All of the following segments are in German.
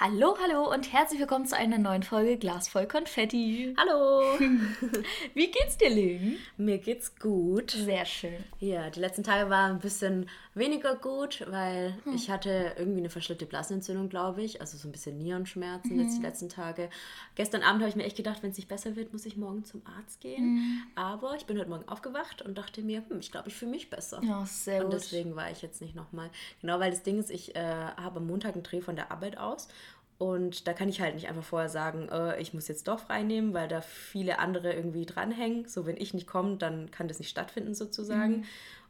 Hallo, hallo und herzlich willkommen zu einer neuen Folge Glas voll Konfetti. Hallo! Wie geht's dir, Lynn? Mir geht's gut. Sehr schön. Ja, die letzten Tage waren ein bisschen weniger gut, weil Hm. ich hatte irgendwie eine verschleppte Blasenentzündung, glaube ich. Also so ein bisschen Nierenschmerzen Mhm. jetzt die letzten Tage. Gestern Abend habe ich mir echt gedacht, wenn es nicht besser wird, muss ich morgen zum Arzt gehen. Mhm. Aber ich bin heute Morgen aufgewacht und dachte mir, hm, ich glaube, ich fühle mich besser. Ja, sehr Und gut. deswegen war ich jetzt nicht nochmal. Genau, weil das Ding ist, ich äh, habe am Montag einen Dreh von der Arbeit aus. Und da kann ich halt nicht einfach vorher sagen, äh, ich muss jetzt doch frei nehmen, weil da viele andere irgendwie dranhängen. So, wenn ich nicht komme, dann kann das nicht stattfinden sozusagen.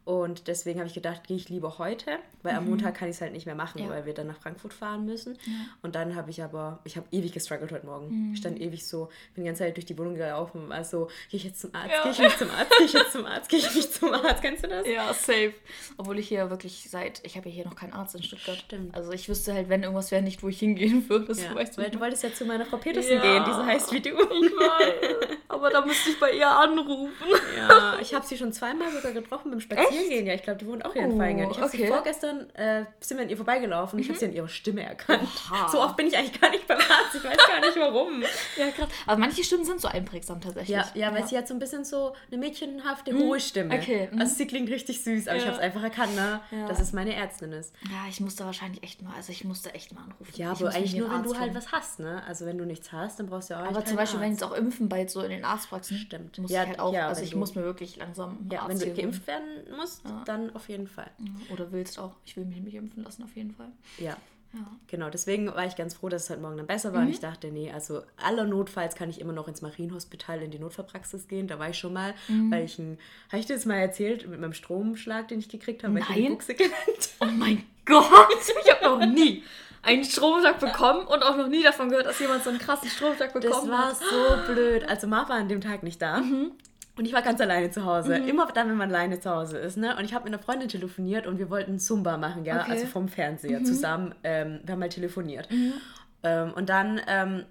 Und deswegen habe ich gedacht, gehe ich lieber heute, weil am Montag kann ich es halt nicht mehr machen, Ja. weil wir dann nach Frankfurt fahren müssen. Und dann habe ich aber, ich habe ewig gestruggelt heute Morgen. Ich stand ewig so, bin die ganze Zeit durch die Wohnung gelaufen und war so, gehe ich jetzt zum Arzt, Ja. gehe ich nicht zum Arzt, gehe ich jetzt zum Arzt, gehe ich nicht zum Arzt. Kennst du das? Ja, safe. Obwohl ich hier wirklich seit, ich habe ja hier noch keinen Arzt in Stuttgart. Stimmt. Also ich wüsste halt, wenn irgendwas wäre, nicht, wo ich hingehen würde. Das Ja, weißt du. weil du wolltest ja zu meiner Frau Petersen Ja. gehen, die so heißt wie du. Ich weiß. Aber da müsste ich bei ihr anrufen. Ja, ich habe sie schon zweimal sogar getroffen beim Spazierengehen. Ja, ich glaube, die wohnt auch hier in Oh, Feingen. Ich habe sie okay. vorgestern, äh, sind wir an ihr vorbeigelaufen. Ich habe sie an ihrer Stimme erkannt. Oha. So oft bin ich eigentlich gar nicht beim Arzt. Ich weiß gar nicht warum. Ja, krass. Aber manche Stimmen sind so einprägsam tatsächlich. Ja, ja, weil sie hat so ein bisschen so eine mädchenhafte, hohe Stimme. okay, mhm. Also sie klingt richtig süß, aber ich Ja. habe es einfach erkannt, ne? Ja. dass es meine Ärztin ist. Ja, ich musste wahrscheinlich echt mal, also ich musste echt mal anrufen. Ja, ich aber eigentlich nur, wenn du halt was hast, ne? Also wenn du nichts hast, dann brauchst du ja auch Aber zum Beispiel, wenn jetzt auch impfen bald so in den Arztpraxen. Stimmt. Muss Ja, ich halt auch, ja, also ich muss mir wirklich langsam Ja, wenn du geimpft werden musst, dann auf jeden Fall. Oder willst auch. Ich will mich nicht impfen lassen, auf jeden Fall. Ja. Ja. Genau, deswegen war ich ganz froh, dass es heute Morgen dann besser war. Und ich dachte, nee, also aller Notfalls kann ich immer noch ins Marienhospital in die Notfallpraxis gehen. Da war ich schon mal, weil ich ein, habe ich dir das mal erzählt mit meinem Stromschlag, den ich gekriegt habe, weil ich in die Nein. Buchse gelangt Oh mein Gott! Ich habe noch nie einen Stromschlag bekommen und auch noch nie davon gehört, dass jemand so einen krassen Stromschlag Das bekommen war hat. so blöd. Also Marv war an dem Tag nicht da. Und ich war ganz alleine zu Hause. Immer dann, wenn man alleine zu Hause ist. Ne? Und ich habe mit einer Freundin telefoniert und wir wollten Zumba machen, ja. Okay. Also vom Fernseher zusammen. Ähm, wir haben mal telefoniert. Ähm, und dann ähm,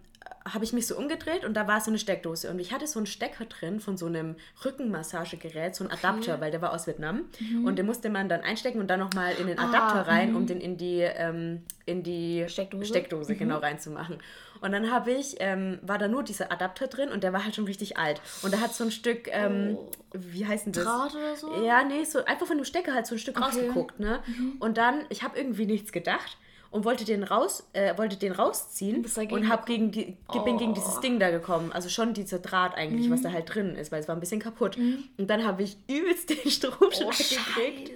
habe ich mich so umgedreht und da war so eine Steckdose. Und ich hatte so einen Stecker drin von so einem Rückenmassagegerät, so einen Adapter, weil der war aus Vietnam. Und den musste man dann einstecken und dann nochmal in den Adapter rein, um den in die, ähm, in die Steckdose? Steckdose genau reinzumachen. Und dann habe ich, ähm, war da nur dieser Adapter drin und der war halt schon richtig alt. Und da hat so ein Stück, ähm, wie heißt denn das? Draht oder so? Ja, nee, so einfach von dem Stecker halt so ein Stück Okay. rausgeguckt, ne? Und dann, ich habe irgendwie nichts gedacht und wollte den raus, äh, wollte den rausziehen und hab gegen die, bin gegen Oh. dieses Ding da gekommen. Also schon dieser Draht eigentlich, was da halt drin ist, weil es war ein bisschen kaputt. Und dann habe ich übelst den Stromschlag Oh, gekriegt.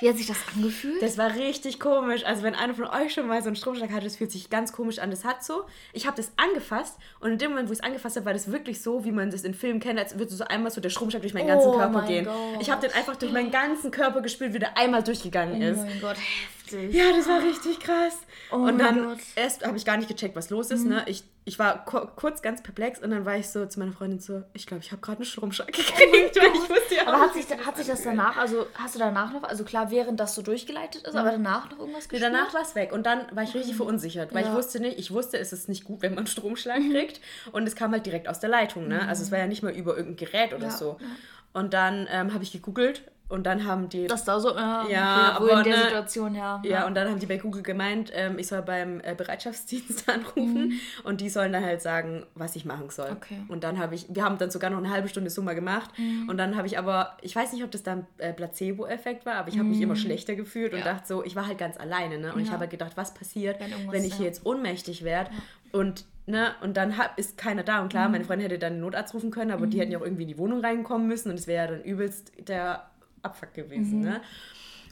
Wie hat sich das angefühlt? Das war richtig komisch. Also wenn einer von euch schon mal so einen Stromschlag hatte, das fühlt sich ganz komisch an. Das hat so, ich habe das angefasst und in dem Moment, wo ich es angefasst habe, war das wirklich so, wie man das in Filmen kennt, als würde so einmal so der Stromschlag durch meinen ganzen Oh Körper mein gehen. Gott. Ich habe den einfach durch meinen ganzen Körper gespürt, wie der einmal durchgegangen oh ist. mein Gott, heftig. Ja, das war richtig krass. Oh und dann Gott. Mhm. erst habe ich gar nicht gecheckt, was los ist. Ne? Ich, ich war ku- kurz ganz perplex und dann war ich so zu meiner Freundin so, ich glaube, ich habe gerade einen Stromschlag gekriegt, weil ich wusste ja Oh Aber hat sich, hat sich das danach, also hast du danach noch, also klar, während das so durchgeleitet ist, aber danach noch irgendwas Nee, gespürt? danach war es weg und dann war ich richtig verunsichert, weil Ja. ich wusste nicht, ich wusste, es ist nicht gut, wenn man einen Stromschlag kriegt und es kam halt direkt aus der Leitung, ne? Also es war ja nicht mal über irgendein Gerät oder Ja, so. Und dann ähm, habe ich gegoogelt und dann haben die Das da so, ja, Ja, okay, aber in der ne- Situation, ja. Ja, und dann haben die bei Google gemeint, ähm, ich soll beim äh, Bereitschaftsdienst anrufen und die sollen dann halt sagen, was ich machen soll. Okay. Und dann habe ich, wir haben dann sogar noch eine halbe Stunde Summa gemacht und dann habe ich aber, ich weiß nicht, ob das dann äh, Placebo-Effekt war, aber ich habe mich immer schlechter gefühlt und Ja. dachte so, ich war halt ganz alleine, ne? Und ich Ja. habe halt gedacht, was passiert, Wenn wenn, ich ja. hier jetzt ohnmächtig werde und Ne? Und dann hab, ist keiner da. Und klar, meine Freundin hätte dann den Notarzt rufen können, aber die hätten ja auch irgendwie in die Wohnung reinkommen müssen und es wäre ja dann übelst der Abfuck gewesen. Ne?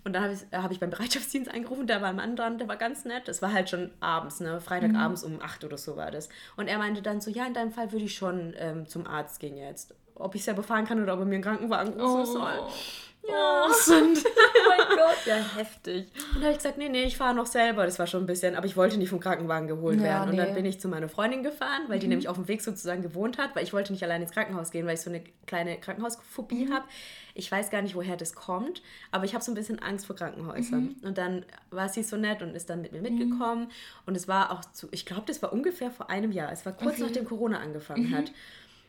Und dann habe ich, hab ich beim Bereitschaftsdienst angerufen, da war ein Mann dran, der war ganz nett. Es war halt schon abends, ne? Freitagabends um 8 oder so war das. Und er meinte dann so, ja, in deinem Fall würde ich schon ähm, zum Arzt gehen jetzt. Ob ich selber fahren kann oder ob er mir einen Krankenwagen rufen soll. Oh, sind. oh mein Gott, ja, heftig. Und dann habe ich gesagt, nee, nee, ich fahre noch selber. Das war schon ein bisschen, aber ich wollte nicht vom Krankenwagen geholt Ja, werden. Und dann bin ich zu meiner Freundin gefahren, weil die nämlich auf dem Weg sozusagen gewohnt hat, weil ich wollte nicht allein ins Krankenhaus gehen, weil ich so eine kleine Krankenhausphobie habe. Ich weiß gar nicht, woher das kommt, aber ich habe so ein bisschen Angst vor Krankenhäusern. Und dann war sie so nett und ist dann mit mir mitgekommen. Und es war auch zu, ich glaube, das war ungefähr vor einem Jahr. Es war kurz nachdem Corona angefangen hat.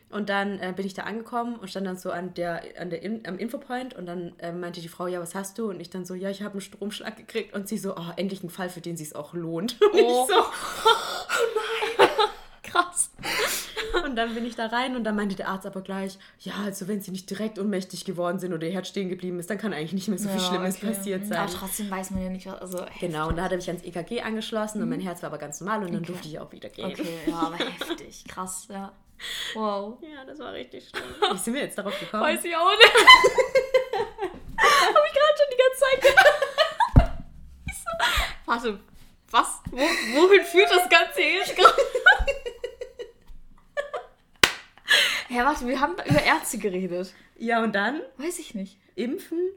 Und dann äh, bin ich da angekommen und stand dann so an der, an der In am Infopoint und dann äh, meinte die Frau, ja, was hast du? Und ich dann so, ja, ich habe einen Stromschlag gekriegt. Und sie so, oh, endlich ein Fall, für den sie es auch lohnt. Und, Oh. ich so, Krass. und dann bin ich da rein und dann meinte der Arzt aber gleich, ja, also wenn sie nicht direkt ohnmächtig geworden sind oder ihr Herz stehen geblieben ist, dann kann eigentlich nicht mehr so viel Schlimmes passiert Mhm. sein. Aber trotzdem weiß man ja nicht, was. Also, Genau, und da hat er mich ans EKG angeschlossen und mein Herz war aber ganz normal und dann Okay. durfte ich auch wieder gehen. Okay, ja, aber heftig. Krass, ja. Wow. Ja, das war richtig schlimm. Wie sind wir jetzt darauf gekommen? Weiß ich auch nicht. Habe ich gerade schon die ganze Zeit gedacht. Ich so, Warte, was? Wo, wohin führt das Ganze jetzt gerade? Ja, warte, wir haben über Ärzte geredet. Ja, und dann Weiß ich nicht. impfen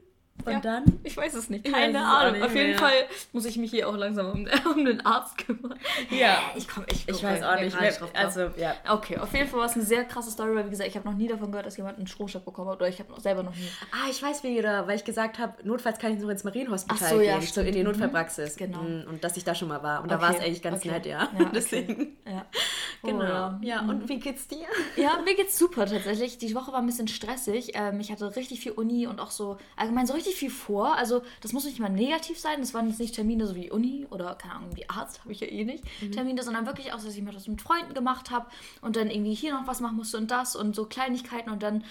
und Ja. dann Ich weiß es nicht. Ich Keine auch Ahnung. nicht Auf jeden mehr. Fall muss ich mich hier auch langsam um, um den Arzt kümmern. Ja. Ich komme, ich, Ich weiß auch nicht. Wer, drauf also, ja. Okay, auf jeden Fall war es eine sehr krasse Story, weil wie gesagt, ich habe noch nie davon gehört, dass jemand einen Stromschlag bekommen hat. Oder ich habe noch selber noch nie. Ah, ich weiß wieder, weil ich gesagt habe, notfalls kann ich noch ins Marienhospital Ach so, ja, gehen, so in die Mhm. Notfallpraxis. Genau. Mm, Und dass ich da schon mal war. Und da Okay, war es eigentlich ganz okay. nett, ja. Ja, okay. Deswegen. Ja. Genau. Oh, ja. ja, und wie geht's dir? Ja, mir geht's super tatsächlich. Die Woche war ein bisschen stressig. Ähm, ich hatte richtig viel Uni und auch so allgemein so richtig viel vor. Also das muss nicht mal negativ sein. Das waren jetzt nicht Termine so wie Uni oder keine Ahnung, wie Arzt habe ich ja eh nicht. Termine, sondern wirklich auch, dass ich mir das mit Freunden gemacht habe und dann irgendwie hier noch was machen musste und das und so Kleinigkeiten und dann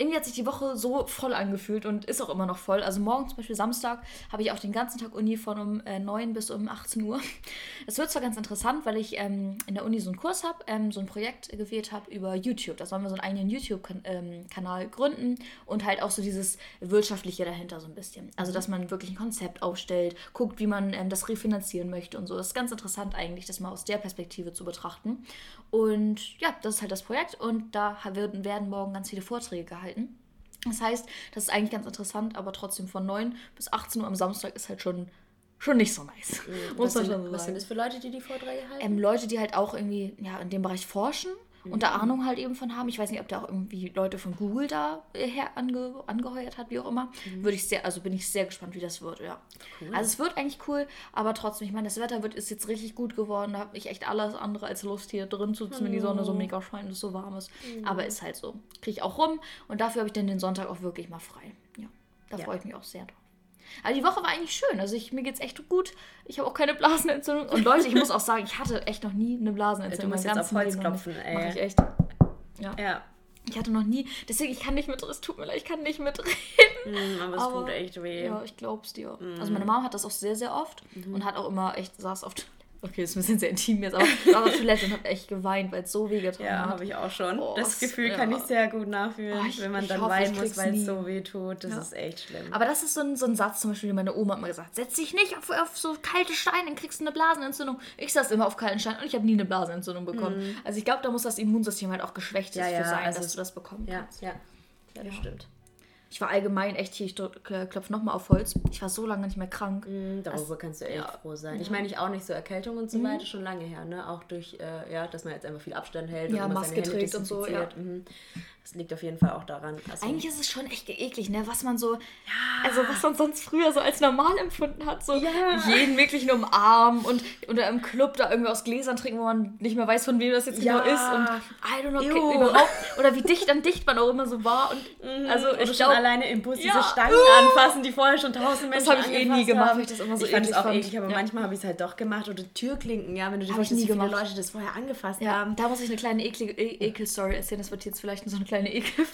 irgendwie hat sich die Woche so voll angefühlt und ist auch immer noch voll. Also morgen zum Beispiel Samstag habe ich auch den ganzen Tag Uni von um äh, 9 bis um 18 Uhr. Es wird zwar ganz interessant, weil ich ähm, in der Uni so einen Kurs habe, ähm, so ein Projekt gewählt habe über YouTube. Da sollen wir so einen eigenen YouTube-Kanal gründen und halt auch so dieses Wirtschaftliche dahinter so ein bisschen. Also, dass man wirklich ein Konzept aufstellt, guckt, wie man ähm, das refinanzieren möchte und so. Das ist ganz interessant eigentlich, das mal aus der Perspektive zu betrachten. Und ja, das ist halt das Projekt und da werden morgen ganz viele Vorträge gehalten. Das heißt, das ist eigentlich ganz interessant, aber trotzdem von 9 bis 18 Uhr am Samstag ist halt schon, schon nicht so nice. Was Muss man sind, schon so was sind das für Leute, die die Vorträge halten? Ähm, Leute, die halt auch irgendwie ja, in dem Bereich forschen und da Ahnung halt eben von haben. Ich weiß nicht, ob da auch irgendwie Leute von Google da äh, her ange, angeheuert hat, wie auch immer. Würde ich sehr, also bin ich sehr gespannt, wie das wird, ja. Also es wird eigentlich cool, aber trotzdem, ich meine, das Wetter wird, ist jetzt richtig gut geworden. Da habe ich echt alles andere als Lust, hier drin zu sitzen, wenn die Sonne so mega scheint und es so warm ist. Aber ist halt so. Kriege ich auch rum und dafür habe ich dann den Sonntag auch wirklich mal frei. Ja, da Ja. freue ich mich auch sehr drauf. Aber die Woche war eigentlich schön. Also ich, mir geht's echt gut. Ich habe auch keine Blasenentzündung. Und Leute, ich muss auch sagen, ich hatte echt noch nie eine Blasenentzündung. Du musst jetzt auf Holz Leben klopfen, ey. Mach ich echt. Ja. ja. Ich hatte noch nie. Deswegen, ich kann nicht mit. Es tut mir leid, ich kann nicht mitreden. Mm, aber es Aber- tut echt weh. Ja, ich glaub's dir. Mhm. Also meine Mama hat das auch sehr, sehr oft und hat auch immer echt, saß auf Okay, das ist ein bisschen sehr intim jetzt, aber ich war auf Toilette und habe echt geweint, weil es so wehgetan Ja, hat. habe ich auch schon. Oh, das Gefühl ja. kann ich sehr gut nachfühlen, Oh, ich- wenn man dann hoffe, weinen muss, weil es so weh tut. Das Ja. ist echt schlimm. Aber das ist so ein, so ein Satz, zum Beispiel, den meine Oma hat mal gesagt: Setz dich nicht auf, auf so kalte Steine, dann kriegst du eine Blasenentzündung. Ich saß immer auf kalten Steinen und ich habe nie eine Blasenentzündung bekommen. Also ich glaube, da muss das Immunsystem halt auch geschwächt Mhm. Ja, für ja, sein, also dass du das bekommen ja, kannst. ja. Ja, das stimmt. Ich war allgemein echt hier, ich klopfe nochmal auf Holz. Ich war so lange nicht mehr krank. Mm, Darüber kannst du echt ja. Mhm. froh sein. Ich meine, ich auch nicht so Erkältung und so weiter, schon lange her, ne? Auch durch, äh, ja, dass man jetzt einfach viel Abstand hält Ja, und Maske seine trägt und so, desinfiziert. Mhm. Das liegt auf jeden Fall auch daran. Also, Eigentlich ist es schon echt eklig, ne? Was man so, also was man sonst früher so als normal empfunden hat, so Ja. jeden wirklich umarmen und oder im Club da irgendwie aus Gläsern trinken, wo man nicht mehr weiß, von wem das jetzt Ja. genau ist und I don't know, okay, überhaupt oder wie dicht an dicht man auch immer so war und also oder ich glaube, alleine im Bus Ja. diese Stangen anfassen, die vorher schon tausend Menschen habe ich eh nie gemacht, haben. weil ich das immer so ich fand es auch eklig, aber Ja. manchmal habe ich es halt doch gemacht. Oder Türklinken, ja, wenn du dir vorstellst, wie viele gemacht. Leute das vorher angefasst Ja, haben. da muss ich eine kleine E- Ekel-Story erzählen. Das wird jetzt vielleicht so eine kleine Ekel.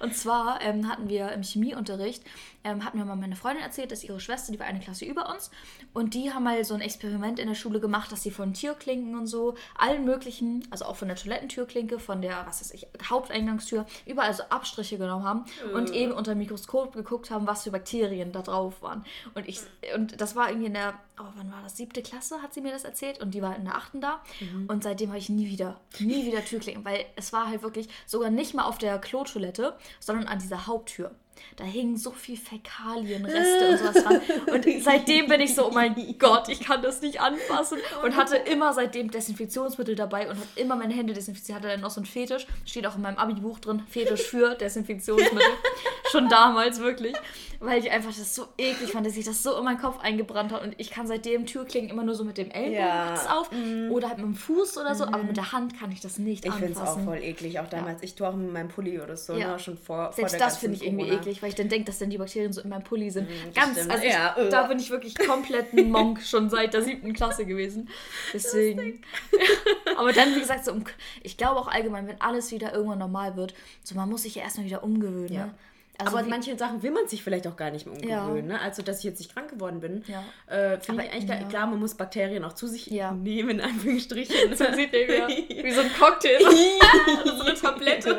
Und zwar ähm, hatten wir im Chemieunterricht, ähm, hatten mir mal meine Freundin erzählt, dass ihre Schwester, die war eine Klasse über uns, und die haben mal so ein Experiment in der Schule gemacht, dass sie von Türklinken und so, allen möglichen, also auch von der Toilettentürklinke, von der, was weiß ich, Haupteingangstür, überall so Abstriche genommen haben und eben unter Mikroskop geguckt haben, was für Bakterien da drauf waren. Und ich, und das war irgendwie in der, oh, wann war das? Siebte Klasse hat sie mir das erzählt und die war in der achten da. Und seitdem habe ich nie wieder, nie wieder Türklinken, weil es war halt wirklich sogar nicht mal auf der Klotoilette, sondern an dieser Haupttür. Da hingen so viel Fäkalienreste und sowas dran. Und seitdem bin ich so, oh mein Gott, ich kann das nicht anfassen. Und hatte immer seitdem Desinfektionsmittel dabei und habe immer meine Hände desinfiziert. Hatte dann noch so ein Fetisch, steht auch in meinem Abi-Buch drin, Fetisch für Desinfektionsmittel. Schon damals wirklich. Weil ich einfach das so eklig fand, dass sich das so in meinen Kopf eingebrannt hat. Und ich kann seitdem Türklingen immer nur so mit dem Ellbogen Ja. auf oder halt mit dem Fuß oder so. Aber mit der Hand kann ich das nicht Ich finde es auch voll eklig, auch damals. Ich tue auch mit meinem Pulli oder so, Ja. ne, schon vor, vor Selbst der das finde ich irgendwie eklig, weil ich dann denke, dass dann die Bakterien so in meinem Pulli sind. das Ganz, stimmt. also ich, Ja, äh. da bin ich wirklich komplett ein Monk schon seit der siebten Klasse gewesen. Deswegen. Aber dann, wie gesagt, so ich glaube auch allgemein, wenn alles wieder irgendwann normal wird, so man muss sich ja erstmal wieder umgewöhnen. Ja. Ne? Also aber wie- manche Sachen will man sich vielleicht auch gar nicht mehr Ja. umgewöhnen. Ne? Also, dass ich jetzt nicht krank geworden bin, Ja. äh, finde ich eigentlich ja. klar, man muss Bakterien auch zu sich Ja. nehmen, in Anführungsstrichen. so sieht der ja wie so ein Cocktail. so eine Tablette.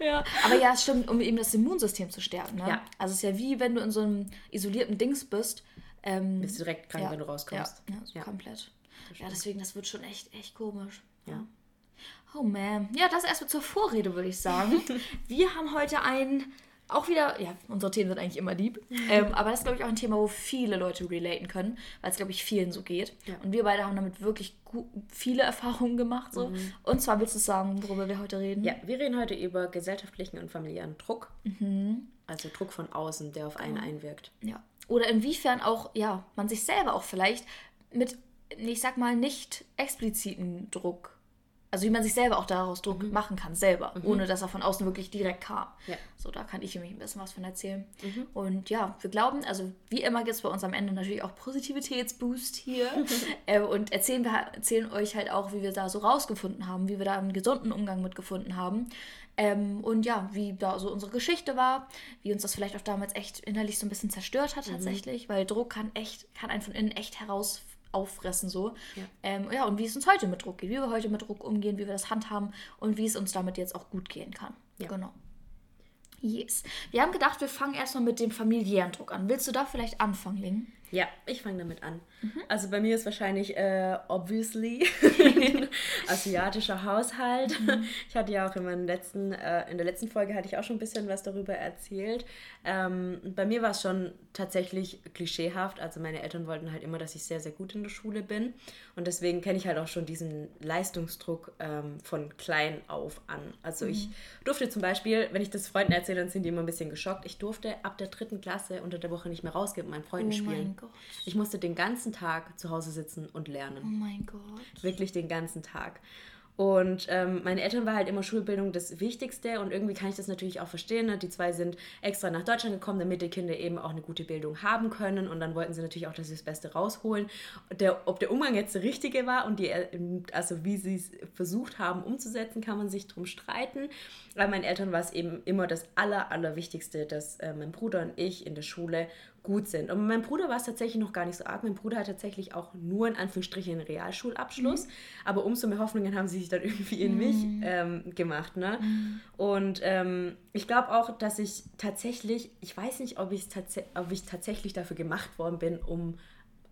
Ja. Aber ja, es stimmt, um eben das Immunsystem zu stärken. Ne? Ja. Also es ist ja wie wenn du in so einem isolierten Dings bist. Ähm, Bist du direkt krank, ja, wenn du rauskommst. Ja, ja, so Ja. komplett. Ja, deswegen, das wird schon echt, echt komisch. Ja. Oh man. Ja, das erstmal zur Vorrede, würde ich sagen. Wir haben heute ein, auch wieder, ja, unsere Themen sind eigentlich immer lieb, ähm, aber das ist, glaube ich, auch ein Thema, wo viele Leute relaten können, weil es, glaube ich, vielen so geht. Ja. Und wir beide haben damit wirklich viele Erfahrungen gemacht. So. Und zwar willst du sagen, worüber wir heute reden? Mhm. Ja, wir reden heute über gesellschaftlichen und familiären Druck. Mhm. Also Druck von außen, der auf einen einwirkt. Ja. Oder inwiefern auch, ja, man sich selber auch vielleicht mit, ich sag mal, nicht expliziten Druck, also wie man sich selber auch daraus Druck machen kann, selber, ohne dass er von außen wirklich direkt kam. Ja. So, da kann ich nämlich ein bisschen was von erzählen. Und ja, wir glauben, also wie immer gibt es bei uns am Ende natürlich auch Positivitätsboost hier. äh, und erzählen, wir, erzählen euch halt auch, wie wir da so rausgefunden haben, wie wir da einen gesunden Umgang mitgefunden haben. Ähm, und ja, wie da so unsere Geschichte war, wie uns das vielleicht auch damals echt innerlich so ein bisschen zerstört hat tatsächlich, weil Druck kann echt, kann einen von innen echt heraus auffressen so. Ja. Ähm, ja, und wie es uns heute mit Druck geht, wie wir heute mit Druck umgehen, wie wir das handhaben und wie es uns damit jetzt auch gut gehen kann. Ja. Genau. Yes. Wir haben gedacht, wir fangen erstmal mit dem familiären Druck an. Willst du da vielleicht anfangen, Ling? Ja, ich fange damit an. Mhm. Also bei mir ist wahrscheinlich äh, obviously asiatischer Haushalt. Mhm. Ich hatte ja auch in, letzten, äh, in der letzten Folge hatte ich auch schon ein bisschen was darüber erzählt. Ähm, bei mir war es schon tatsächlich klischeehaft. Also meine Eltern wollten halt immer, dass ich sehr, sehr gut in der Schule bin. Und deswegen kenne ich halt auch schon diesen Leistungsdruck ähm, von klein auf an. Also ich Mhm. durfte zum Beispiel, wenn ich das Freunden erzähle, dann sind die immer ein bisschen geschockt. Ich durfte ab der dritten Klasse unter der Woche nicht mehr rausgehen und mit meinen Freunden Oh spielen. Gott. Ich musste den ganzen Tag zu Hause sitzen und Oh lernen. mein Gott. Wirklich den ganzen Tag. Und ähm, meine Eltern war halt immer Schulbildung das Wichtigste und irgendwie kann ich das natürlich auch verstehen. Ne? Die zwei sind extra nach Deutschland gekommen, damit die Kinder eben auch eine gute Bildung haben können und dann wollten sie natürlich auch, dass sie das Beste rausholen. Der, ob der Umgang jetzt der richtige war und die, äh, also wie sie es versucht haben umzusetzen, kann man sich drum streiten. Bei meinen Eltern war es eben immer das Aller, Allerwichtigste, dass äh, mein Bruder und ich in der Schule gut sind. Und mein Bruder war es tatsächlich noch gar nicht so arg. Mein Bruder hat tatsächlich auch nur in Anführungsstrichen einen Realschulabschluss. Aber umso mehr Hoffnungen haben sie sich dann irgendwie in mich ähm, gemacht. Ne? Und ähm, ich glaube auch, dass ich tatsächlich, ich weiß nicht, ob, ob ich tatsächlich dafür gemacht worden bin, um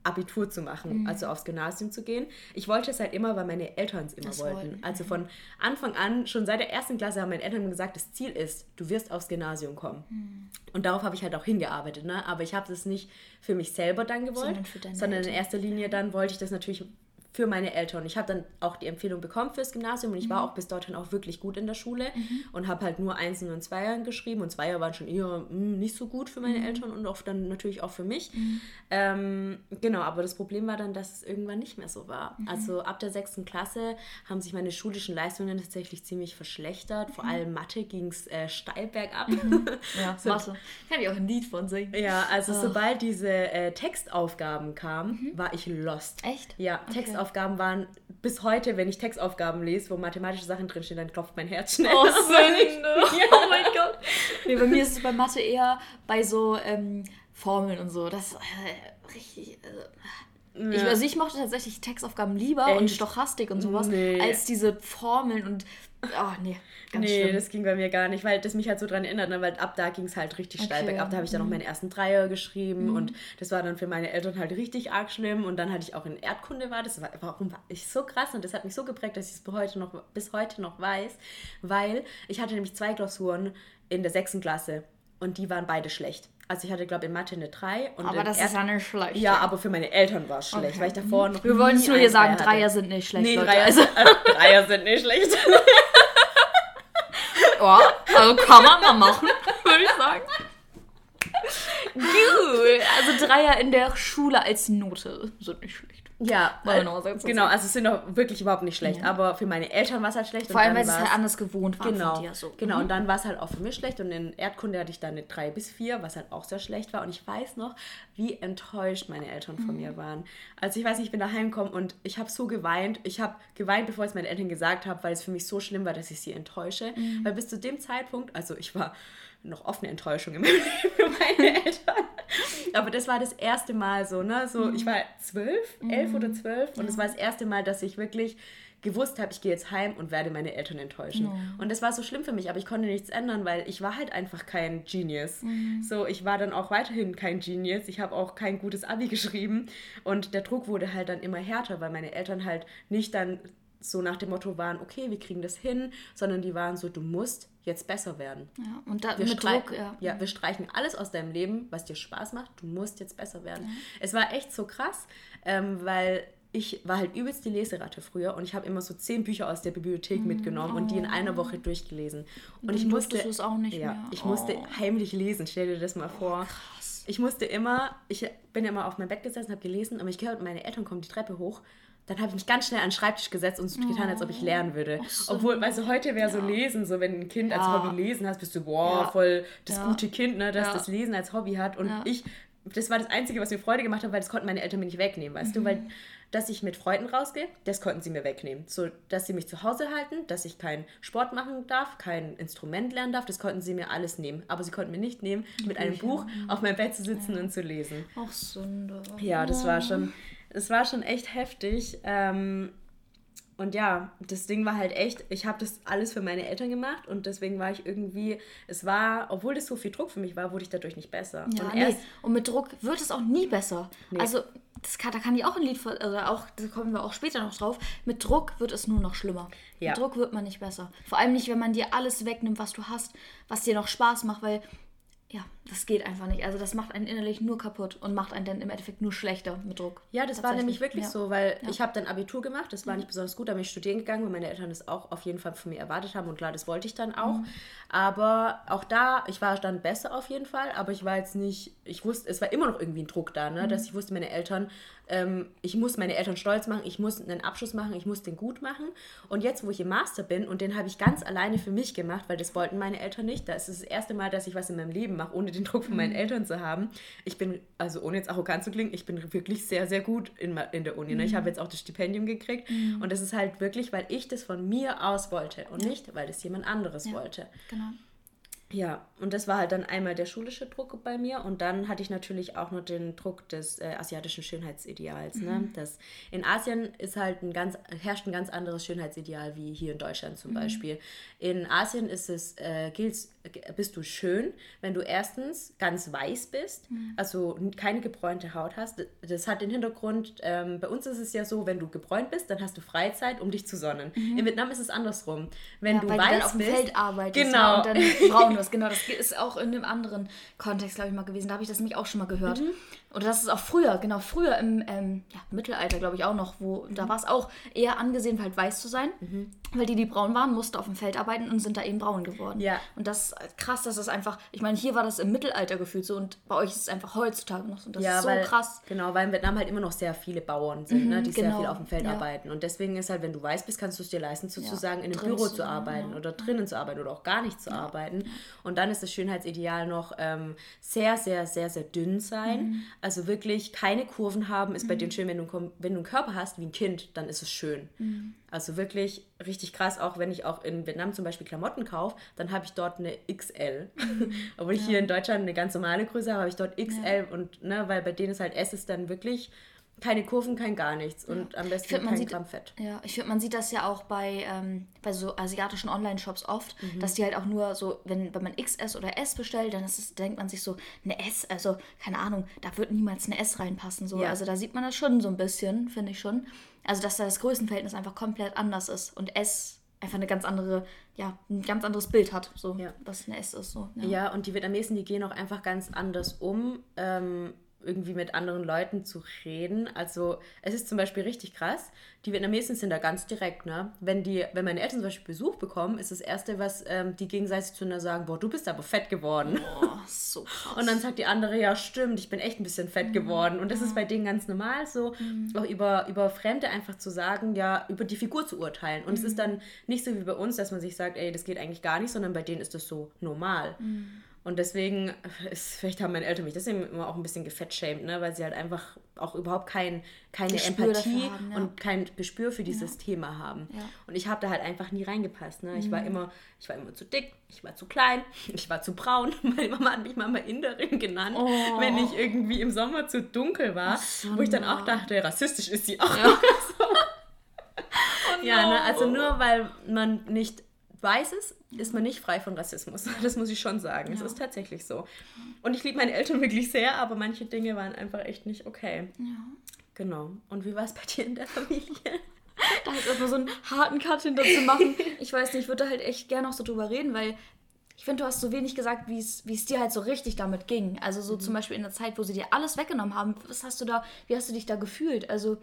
Abitur zu machen, also aufs Gymnasium zu gehen. Ich wollte es halt immer, weil meine Eltern es immer Das wollten. wollten, Also von Anfang an, schon seit der ersten Klasse haben meine Eltern gesagt, das Ziel ist, du wirst aufs Gymnasium kommen. Hm. Und darauf habe ich halt auch hingearbeitet. Ne? Aber ich habe es nicht für mich selber dann gewollt, Sondern sondern in erster Linie dann wollte ich das natürlich für meine Eltern. Ich habe dann auch die Empfehlung bekommen fürs Gymnasium und ich Mhm. war auch bis dorthin auch wirklich gut in der Schule und habe halt nur Einsen und Zweier geschrieben und Zweier waren schon eher mh, nicht so gut für meine Mhm. Eltern und auch dann natürlich auch für mich. Ähm, genau, aber das Problem war dann, dass es irgendwann nicht mehr so war. Mhm. Also ab der sechsten Klasse haben sich meine schulischen Leistungen tatsächlich ziemlich verschlechtert. Mhm. Vor allem Mathe ging es äh, steil bergab. Ja, Mathe. Kann ich auch ein Lied von singen. Ja, also Ach. sobald diese äh, Textaufgaben kamen, war ich lost. Mhm. Echt? Ja, Okay. Textaufgaben waren bis heute, wenn ich Textaufgaben lese, wo mathematische Sachen drinstehen, dann klopft mein Herz schnell. Oh, Sünde. Oh mein Gott. Nee, bei mir ist es bei Mathe eher bei so ähm, Formeln und so. Das äh, richtig. Also, ich, Ja. also ich mochte tatsächlich Textaufgaben lieber und Echt? Stochastik und sowas, Nee. als diese Formeln und. Oh, nee, ganz nee, schlimm. das ging bei mir gar nicht, weil das mich halt so dran erinnert, ne? weil ab da ging es halt richtig steil Okay. Mhm. bergab. Da habe ich dann noch meinen ersten Dreier geschrieben und das war dann für meine Eltern halt richtig arg schlimm. Und dann hatte ich auch in Erdkunde war das, war, warum war ich so krass und das hat mich so geprägt, dass ich es bis heute noch, bis heute noch weiß, weil ich hatte nämlich zwei Klausuren in der sechsten Klasse und die waren beide schlecht. Also ich hatte, glaube ich, in Mathe eine 3. Und Aber das Erd ist ja nicht schlecht. Ja, aber für meine Eltern war es schlecht, Okay. weil ich davor noch Wir wollen es nur hier sagen, Dreier sind nicht schlecht. Nee, Leute. Dreier, Also, Dreier sind nicht schlecht. ja, also kann man mal machen, würde ich sagen. Gut. Also Dreier in der Schule als Note sind nicht schlecht. Ja, weil, genau, sagen. also es sind doch wirklich überhaupt nicht schlecht. Aber für meine Eltern war es halt schlecht. Vor allem, weil sie es halt anders gewohnt waren Genau, von dir. So. genau. Mhm. Und dann war es halt auch für mich schlecht. Und in Erdkunde hatte ich dann eine 3 bis 4, was halt auch sehr schlecht war. Und ich weiß noch, wie enttäuscht meine Eltern von Mhm. mir waren. Also ich weiß nicht, ich bin daheim gekommen und ich habe so geweint. Ich habe geweint, bevor ich es meinen Eltern gesagt habe, weil es für mich so schlimm war, dass ich sie enttäusche. Mhm. Weil bis zu dem Zeitpunkt, also ich war noch offene Enttäuschung in meinem Leben für meine Eltern. Aber das war das erste Mal so, ne? So, ich war zwölf, elf oder zwölf und es war das erste Mal, dass ich wirklich gewusst habe, ich gehe jetzt heim und werde meine Eltern enttäuschen. Und das war so schlimm für mich, aber ich konnte nichts ändern, weil ich war halt einfach kein Genius. So, ich war dann auch weiterhin kein Genius. Ich habe auch kein gutes Abi geschrieben und der Druck wurde halt dann immer härter, weil meine Eltern halt nicht dann so nach dem Motto waren, okay, wir kriegen das hin, sondern die waren so, du musst jetzt besser werden. Ja, und da, Wir, mit Druck, ja. ja, wir streichen alles aus deinem Leben, was dir Spaß macht. Du musst jetzt besser werden. Es war echt so krass, ähm, weil ich war halt übelst die Leseratte früher und ich habe immer so zehn Bücher aus der Bibliothek mitgenommen und die in einer Woche durchgelesen. Und ich Dann musste, es auch nicht ja, mehr. ich musste Oh. heimlich lesen. Stell dir das mal vor. Ich musste immer, ich bin ja immer auf mein Bett gesessen, habe gelesen, aber ich gehört, meine Eltern kommen die Treppe hoch. Dann habe ich mich ganz schnell an den Schreibtisch gesetzt und so getan, als ob ich lernen würde. so. Obwohl, weißt du, heute wäre so lesen, so wenn ein Kind als Ja. Hobby lesen hast, bist du, boah, Ja. voll das Ja. gute Kind, ne, das Ja. das Lesen als Hobby hat. Und Ja. ich, das war das Einzige, was mir Freude gemacht hat, weil das konnten meine Eltern mir nicht wegnehmen, weißt Mhm. du, weil dass ich mit Freunden rausgehe, das konnten sie mir wegnehmen. So, dass sie mich zu Hause halten, dass ich keinen Sport machen darf, kein Instrument lernen darf, das konnten sie mir alles nehmen. Aber sie konnten mir nicht nehmen, mit einem Buch auf meinem Bett zu sitzen und zu lesen. Ach, Sünde. Ja, das war schon, es war schon echt heftig. Ähm, und ja, das Ding war halt echt, ich habe das alles für meine Eltern gemacht und deswegen war ich irgendwie, es war, obwohl das so viel Druck für mich war, wurde ich dadurch nicht besser. Ja, und nee. Und mit Druck wird es auch nie besser. Nee. Also, das kann, da kann ich auch ein Lied, von- also auch, da kommen wir auch später noch drauf. Mit Druck wird es nur noch schlimmer. Ja. Mit Druck wird man nicht besser. Vor allem nicht, wenn man dir alles wegnimmt, was du hast, was dir noch Spaß macht, weil, ja, das geht einfach nicht. Also, das macht einen innerlich nur kaputt und macht einen dann im Endeffekt nur schlechter mit Druck. ja, das war nämlich wirklich Ja. Mhm. so, weil ich habe dann Abitur gemacht, das war nicht besonders gut, da bin ich studieren gegangen, weil meine Eltern das auch auf jeden Fall von mir erwartet haben und klar, das wollte ich dann auch. Mhm. Aber auch da, ich war dann besser auf jeden Fall, aber ich war jetzt nicht, ich wusste, es war immer noch irgendwie ein Druck da, Mhm. ne, dass ich wusste, meine Eltern, ähm, ich muss meine Eltern stolz machen, ich muss einen Abschluss machen, ich muss den gut machen. Und jetzt, wo ich im Master bin, und den habe ich ganz alleine für mich gemacht, weil das wollten meine Eltern nicht, da ist es das erste Mal, dass ich was in meinem Leben mache, ohne den Druck von Mhm. meinen Eltern zu haben. Ich bin, also ohne jetzt arrogant zu klingen, ich bin wirklich sehr, sehr gut in, in der Uni. Ne? Ich Mhm. habe jetzt auch das Stipendium gekriegt und das ist halt wirklich, weil ich das von mir aus wollte und nicht, weil das jemand anderes wollte. Genau. Ja, und das war halt dann einmal der schulische Druck bei mir und dann hatte ich natürlich auch noch den Druck des äh, asiatischen Schönheitsideals. Ne? Das, in Asien ist halt ein ganz, herrscht ein ganz anderes Schönheitsideal wie hier in Deutschland zum Beispiel. In Asien ist es, äh, gilt, bist du schön, wenn du erstens ganz weiß bist, also n- keine gebräunte Haut hast. Das hat den Hintergrund, ähm, bei uns ist es ja so, wenn du gebräunt bist, dann hast du Freizeit, um dich zu sonnen. In Vietnam ist es andersrum. Wenn Ja, du weiß du dann auf dem bist, Feld arbeitest Genau. ne, und dann braun wirst. Genau, das ist auch in einem anderen Kontext, glaube ich, mal gewesen. Da habe ich das nämlich auch schon mal gehört. Mhm. Oder das ist auch früher, genau, früher im ähm, ja, Mittelalter, glaube ich, auch noch, wo Mhm. da war es auch eher angesehen, halt weiß zu sein. Weil die, die braun waren, mussten auf dem Feld arbeiten und sind da eben braun geworden. Ja. Und das ist krass, dass das einfach, ich meine, hier war das im Mittelalter gefühlt so und bei euch ist es einfach heutzutage noch so. Und das ist so weil, krass. Genau, weil in Vietnam halt immer noch sehr viele Bauern sind, ne, die sehr genau. viel auf dem Feld Ja. arbeiten. Und deswegen ist halt, wenn du weiß bist, kannst du es dir leisten, sozusagen in einem Büro zu arbeiten oder drinnen zu arbeiten oder auch gar nicht zu arbeiten. Und dann ist das Schönheitsideal noch ähm, sehr, sehr, sehr, sehr dünn sein. Mhm. Also wirklich keine Kurven haben, ist bei denen schön, wenn du, wenn du einen Körper hast wie ein Kind, dann ist es schön. Mhm. Also wirklich richtig krass, auch wenn ich auch in Vietnam zum Beispiel Klamotten kaufe, dann habe ich dort eine XL. Mhm. Obwohl ich hier in Deutschland eine ganz normale Größe habe, habe ich dort XL und ne, weil bei denen ist halt S ist dann wirklich keine Kurven, kein gar nichts und am besten find, man kein sieht- Gramm Fett. Ja, ich finde, man sieht das ja auch bei, ähm, bei so asiatischen Online-Shops oft, Mhm. dass die halt auch nur so, wenn, wenn man XS oder S bestellt, dann ist es, denkt man sich so, eine S, also keine Ahnung, da wird niemals eine S reinpassen. So. Ja. Also da sieht man das schon so ein bisschen, finde ich schon. Also dass da das Größenverhältnis einfach komplett anders ist. Und S einfach eine ganz andere, ja, ein ganz anderes Bild hat, so Ja. was eine S ist. So, Ja. und die Vietnamesen, die gehen auch einfach ganz anders um, ähm, irgendwie mit anderen Leuten zu reden. Also es ist zum Beispiel richtig krass. Die Vietnamesen sind da ganz direkt, ne? Wenn die, wenn meine Eltern zum Beispiel Besuch bekommen, ist das Erste, was ähm, die gegenseitig zueinander sagen, boah, du bist aber fett geworden. Oh, so krass. Und dann sagt die andere, ja stimmt, ich bin echt ein bisschen fett geworden. Und das ist bei denen ganz normal so, auch über, über Fremde einfach zu sagen, ja, über die Figur zu urteilen. Und es ist dann nicht so wie bei uns, dass man sich sagt, ey, das geht eigentlich gar nicht, sondern bei denen ist das so normal. Und deswegen ist, vielleicht haben meine Eltern mich deswegen immer auch ein bisschen gefettshamed, ne? weil sie halt einfach auch überhaupt kein, keine Gespür Empathie haben, ja. und kein Gespür für dieses Thema haben. Ja. Und ich habe da halt einfach nie reingepasst. Ne? Ich war immer, ich war immer zu dick, ich war zu klein, ich war zu braun. Meine Mama hat mich mal Inderin genannt, Oh. wenn ich irgendwie im Sommer zu dunkel war, wo ich dann auch no. dachte, rassistisch ist sie auch. Ja, ne? also nur weil man nicht weiß ist, ist man nicht frei von Rassismus. Das muss ich schon sagen. Es Ja. ist tatsächlich so. Und ich liebe meine Eltern wirklich sehr, aber manche Dinge waren einfach echt nicht okay. ja. Genau. Und wie war es bei dir in der Familie? da halt immer so einen harten Cut hinter zu machen. Ich weiß nicht, ich würde halt echt gerne noch so drüber reden, weil ich finde, du hast so wenig gesagt, wie es es dir halt so richtig damit ging. Also so zum Beispiel in der Zeit, wo sie dir alles weggenommen haben. Was hast du da, wie hast du dich da gefühlt? Also,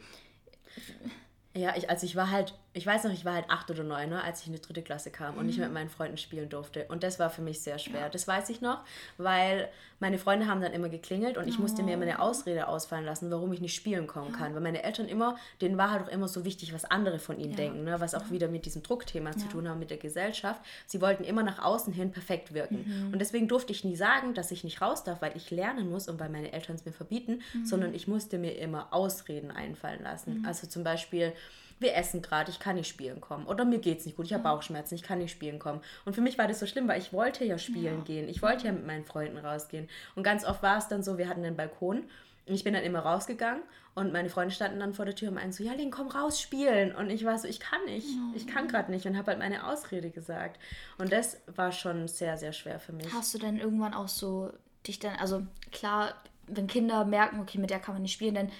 Ja, ich, also ich war halt, ich weiß noch, ich war halt acht oder neun, ne, als ich in die dritte Klasse kam und nicht Mhm. mit meinen Freunden spielen durfte. Und das war für mich sehr schwer. Das weiß ich noch, weil meine Freunde haben dann immer geklingelt und ich musste mir immer eine Ausrede ausfallen lassen, warum ich nicht spielen kommen kann. Weil meine Eltern immer, denen war halt auch immer so wichtig, was andere von ihnen Ja. denken, ne, was auch wieder mit diesem Druckthema zu tun hat, mit der Gesellschaft. Sie wollten immer nach außen hin perfekt wirken. Mhm. Und deswegen durfte ich nie sagen, dass ich nicht raus darf, weil ich lernen muss und weil meine Eltern es mir verbieten, Mhm. sondern ich musste mir immer Ausreden einfallen lassen. Also zum Beispiel, wir essen gerade, ich kann nicht spielen kommen. Oder mir geht's nicht gut, ich habe Bauchschmerzen, ich kann nicht spielen kommen. Und für mich war das so schlimm, weil ich wollte ja spielen gehen. Ich wollte ja mit meinen Freunden rausgehen. Und ganz oft war es dann so, wir hatten einen Balkon und ich bin dann immer rausgegangen und meine Freunde standen dann vor der Tür und meinten so, ja, Lin, komm raus spielen. Und ich war so, ich kann nicht, ich kann gerade nicht und habe halt meine Ausrede gesagt. Und das war schon sehr, sehr schwer für mich. hast du denn irgendwann auch so dich dann, also klar, wenn Kinder merken, okay, mit der kann man nicht spielen, dann,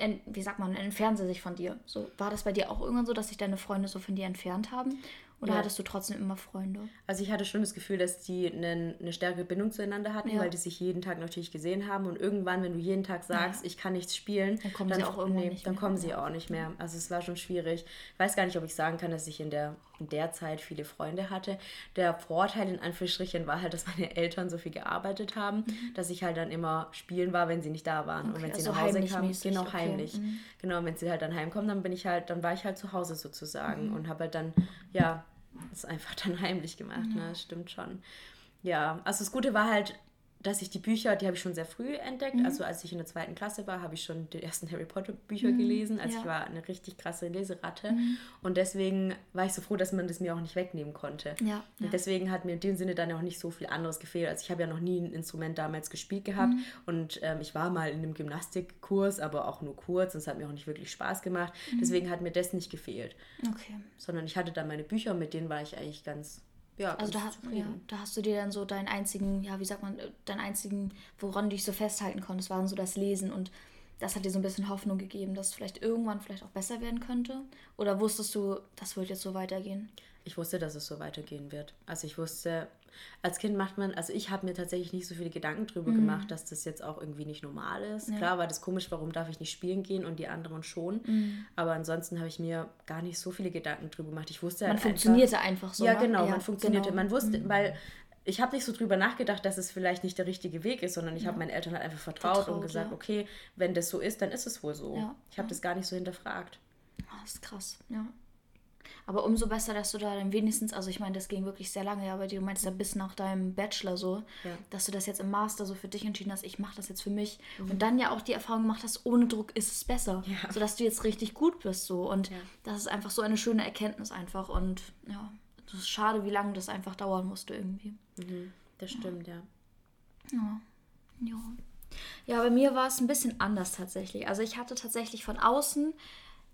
en- wie sagt man, entfernen sie sich von dir. So, war das bei dir auch irgendwann so, dass sich deine Freunde so von dir entfernt haben? Oder Ja. hattest du trotzdem immer Freunde? Also ich hatte schon das Gefühl, dass die eine, eine stärkere Bindung zueinander hatten, Ja. weil die sich jeden Tag natürlich gesehen haben. Und irgendwann, wenn du jeden Tag sagst, ich kann nichts spielen, Dann kommen sie auch irgendwann nicht dann mehr. kommen sie auch nicht mehr. Also es war schon schwierig. Ich weiß gar nicht, ob ich sagen kann, dass ich in der, in der Zeit viele Freunde hatte. Der Vorteil in Anführungsstrichen war halt, dass meine Eltern so viel gearbeitet haben, dass ich halt dann immer spielen war, wenn sie nicht da waren. und Mhm. Okay, wenn sie also nach Hause kamen, genau okay. heimlich. Mhm. Genau, wenn sie halt dann heimkommen, dann bin ich halt, dann war ich halt zu Hause sozusagen Mhm. und habe halt dann, ja, das einfach dann heimlich gemacht, ne? Das stimmt schon. Ja, also das Gute war halt, dass ich die Bücher, die habe ich schon sehr früh entdeckt. Mhm. Also als ich in der zweiten Klasse war, habe ich schon die ersten Harry Potter Bücher gelesen. Also Mhm. ja. Mhm. ich war eine richtig krasse Leseratte. Und deswegen war ich so froh, dass man das mir auch nicht wegnehmen konnte. Ja, ja. Und deswegen hat mir in dem Sinne dann auch nicht so viel anderes gefehlt. Also ich habe ja noch nie ein Instrument damals gespielt gehabt. Mhm. Und ähm, ich war mal in einem Gymnastikkurs, aber auch nur kurz. Und es hat mir auch nicht wirklich Spaß gemacht. Mhm. Deswegen hat mir das nicht gefehlt. Okay. Sondern ich hatte dann meine Bücher, mit denen war ich eigentlich ganz, ja, Also da, ja, da hast du dir dann so deinen einzigen, ja, wie sagt man, äh, deinen einzigen, woran du dich so festhalten konntest, war dann so das Lesen und das hat dir so ein bisschen Hoffnung gegeben, dass es vielleicht irgendwann vielleicht auch besser werden könnte? Oder wusstest du, das wird jetzt so weitergehen? Ich wusste, dass es so weitergehen wird. Also ich wusste, als Kind macht man, also ich habe mir tatsächlich nicht so viele Gedanken drüber gemacht, dass das jetzt auch irgendwie nicht normal ist. Mhm. Ja. Klar war das komisch, warum darf ich nicht spielen gehen und die anderen schon. Mhm. Aber ansonsten habe ich mir gar nicht so viele Gedanken drüber gemacht. Ich wusste Man halt funktionierte einfach so. Ja, ne? genau, man funktionierte. genau. Man wusste, weil ich habe nicht so drüber nachgedacht, dass es vielleicht nicht der richtige Weg ist, sondern ich habe meinen Eltern halt einfach vertraut, und Vertraut, gesagt, ja. okay, wenn das so ist, dann ist es wohl so. Ja, Ich habe das gar nicht so hinterfragt. Ah, Das ist krass, ja. Aber umso besser, dass du da dann wenigstens, also ich meine, das ging wirklich sehr lange ja dir, du meinst ja bis nach deinem Bachelor so, Ja. dass du das jetzt im Master so für dich entschieden hast, ich mache das jetzt für mich Mhm. und dann ja auch die Erfahrung gemacht hast, ohne Druck ist es besser, Ja. sodass du jetzt richtig gut bist so und Ja. das ist einfach so eine schöne Erkenntnis einfach und ja, es ist schade, wie lange das einfach dauern musste irgendwie. Mhm, das stimmt, ja. Ja. Ja. Ja, bei mir war es ein bisschen anders tatsächlich. Also ich hatte tatsächlich von außen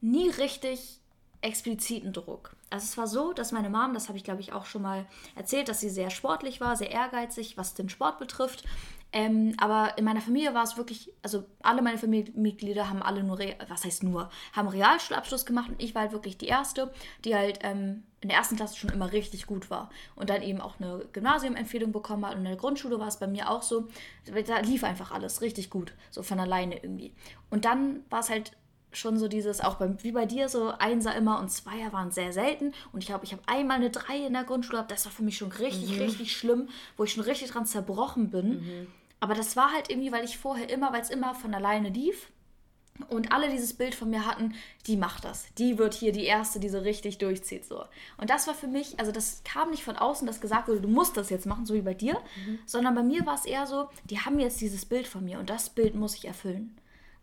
nie richtig expliziten Druck. Also es war so, dass meine Mom, das habe ich glaube ich auch schon mal erzählt, dass sie sehr sportlich war, sehr ehrgeizig, was den Sport betrifft. Ähm, aber in meiner Familie war es wirklich, also alle meine Familienmitglieder haben alle nur, was heißt nur, haben Realschulabschluss gemacht und ich war halt wirklich die Erste, die halt ähm, in der ersten Klasse schon immer richtig gut war und dann eben auch eine Gymnasiumempfehlung bekommen hat und in der Grundschule war es bei mir auch so, da lief einfach alles richtig gut, so von alleine irgendwie. Und dann war es halt schon so dieses, auch bei, wie bei dir, so Einser immer und Zweier waren sehr selten. Und ich glaube, ich habe einmal eine Drei in der Grundschule gehabt. Das war für mich schon richtig, mhm. richtig schlimm, wo ich schon richtig dran zerbrochen bin. Mhm. Aber das war halt irgendwie, weil ich vorher immer, weil es immer von alleine lief. Und alle dieses Bild von mir hatten, die macht das. Die wird hier die Erste, die so richtig durchzieht. So. Und das war für mich, also das kam nicht von außen, dass gesagt wurde, du musst das jetzt machen, so wie bei dir, mhm. sondern bei mir war es eher so, die haben jetzt dieses Bild von mir und das Bild muss ich erfüllen.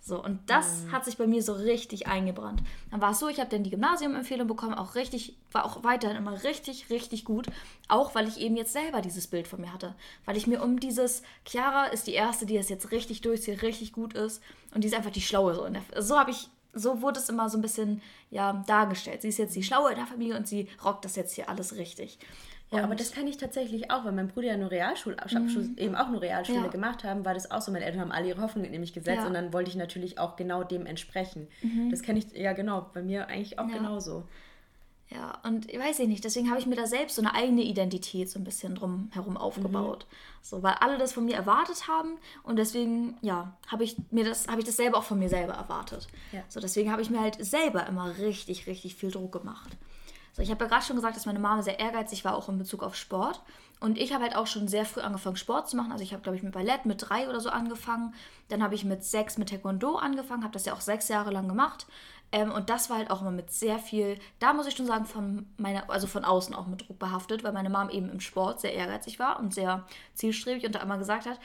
So, und das mhm. hat sich bei mir so richtig eingebrannt. Dann war es so, ich habe dann die Gymnasiumempfehlung bekommen, auch richtig, war auch weiterhin immer richtig, richtig gut. Auch weil ich eben jetzt selber dieses Bild von mir hatte. Weil ich mir um dieses, Chiara ist die Erste, die das jetzt richtig durchzieht, richtig gut ist. Und die ist einfach die Schlaue. So, so habe ich, so wurde es immer so ein bisschen ja, dargestellt. Sie ist jetzt die Schlaue in der Familie und sie rockt das jetzt hier alles richtig. Ja, aber das kann ich tatsächlich auch, weil mein Bruder ja nur Realschulabschluss, mhm. eben auch nur Realschule ja. gemacht haben, war das auch so. Meine Eltern haben alle ihre Hoffnung in mich gesetzt ja. und dann wollte ich natürlich auch genau dem entsprechen. Mhm. Das kenne ich, ja genau, bei mir eigentlich auch ja. genauso. Ja, und ich weiß ich nicht, deswegen habe ich mir da selbst so eine eigene Identität so ein bisschen drum herum aufgebaut. Mhm. So, weil alle das von mir erwartet haben und deswegen, ja, habe ich mir das, habe ich das selber auch von mir selber erwartet. Ja. So, deswegen habe ich mir halt selber immer richtig, richtig viel Druck gemacht. So, ich habe ja gerade schon gesagt, dass meine Mama sehr ehrgeizig war, auch in Bezug auf Sport. Und ich habe halt auch schon sehr früh angefangen, Sport zu machen. Also ich habe, glaube ich, mit Ballett mit drei oder so angefangen. Dann habe ich mit sechs mit Taekwondo angefangen, habe das ja auch sechs Jahre lang gemacht. Ähm, und das war halt auch immer mit sehr viel, da muss ich schon sagen, von meiner, also von außen auch mit Druck behaftet, weil meine Mom eben im Sport sehr ehrgeizig war und sehr zielstrebig und da immer gesagt hat,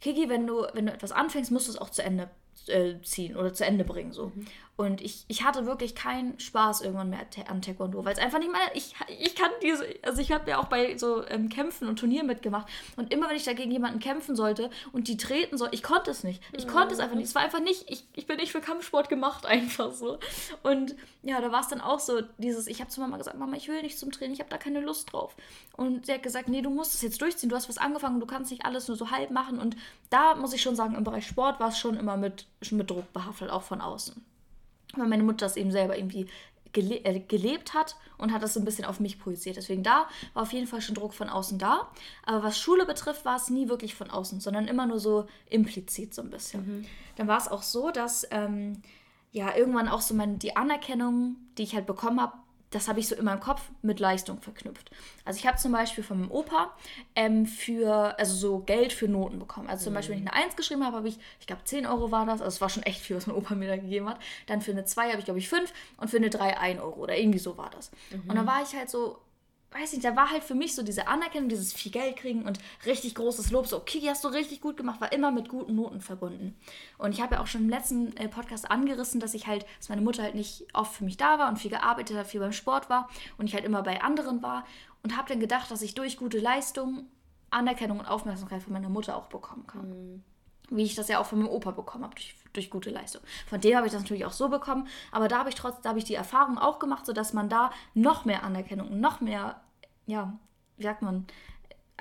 Kiki, wenn du, wenn du etwas anfängst, musst du es auch zu Ende äh, ziehen oder zu Ende bringen. So. Mhm. Und ich, ich hatte wirklich keinen Spaß irgendwann mehr an Taekwondo, weil es einfach nicht meine. Ich, ich kann diese. Also, ich habe ja auch bei so ähm, Kämpfen und Turnieren mitgemacht. Und immer, wenn ich dagegen jemanden kämpfen sollte und die treten soll, ich konnte es nicht. Ich konnte es einfach nicht. Es war einfach nicht. Ich, ich bin nicht für Kampfsport gemacht, einfach so. Und ja, da war es dann auch so: dieses. Ich habe zu Mama gesagt, Mama, ich will nicht zum Training, ich habe da keine Lust drauf. Und sie hat gesagt, nee, du musst es jetzt durchziehen. Du hast was angefangen, du kannst nicht alles nur so halb machen. Und da muss ich schon sagen, im Bereich Sport war es schon immer mit, mit Druck behaftet, auch von außen weil meine Mutter das eben selber irgendwie gele äh, gelebt hat und hat das so ein bisschen auf mich projiziert. Deswegen da war auf jeden Fall schon Druck von außen da. Aber was Schule betrifft, war es nie wirklich von außen, sondern immer nur so implizit so ein bisschen. Mhm. Dann war es auch so, dass ähm, ja irgendwann auch so meine, die Anerkennung, die ich halt bekommen habe, das habe ich so in meinem Kopf mit Leistung verknüpft. Also ich habe zum Beispiel von meinem Opa ähm, für, also so Geld für Noten bekommen. Also zum mhm. Beispiel, wenn ich eine 1 geschrieben habe, habe ich, ich glaube 10 Euro war das, also es war schon echt viel, was mein Opa mir da gegeben hat. Dann für eine 2 habe ich, glaube ich, 5 und für eine 3 1 Euro oder irgendwie so war das. Mhm. Und dann war ich halt so, weiß nicht, da war halt für mich so diese Anerkennung, dieses viel Geld kriegen und richtig großes Lob. So, Kiki, hast du richtig gut gemacht, war immer mit guten Noten verbunden. Und ich habe ja auch schon im letzten äh, Podcast angerissen, dass ich halt, dass meine Mutter halt nicht oft für mich da war und viel gearbeitet hat, viel beim Sport war und ich halt immer bei anderen war und habe dann gedacht, dass ich durch gute Leistung Anerkennung und Aufmerksamkeit von meiner Mutter auch bekommen kann. Mhm. Wie ich das ja auch von meinem Opa bekommen habe, durch, durch gute Leistung. Von dem habe ich das natürlich auch so bekommen, aber da habe ich trotzdem, da habe ich die Erfahrung auch gemacht, sodass man da noch mehr Anerkennung, noch mehr, ja, wie sagt man,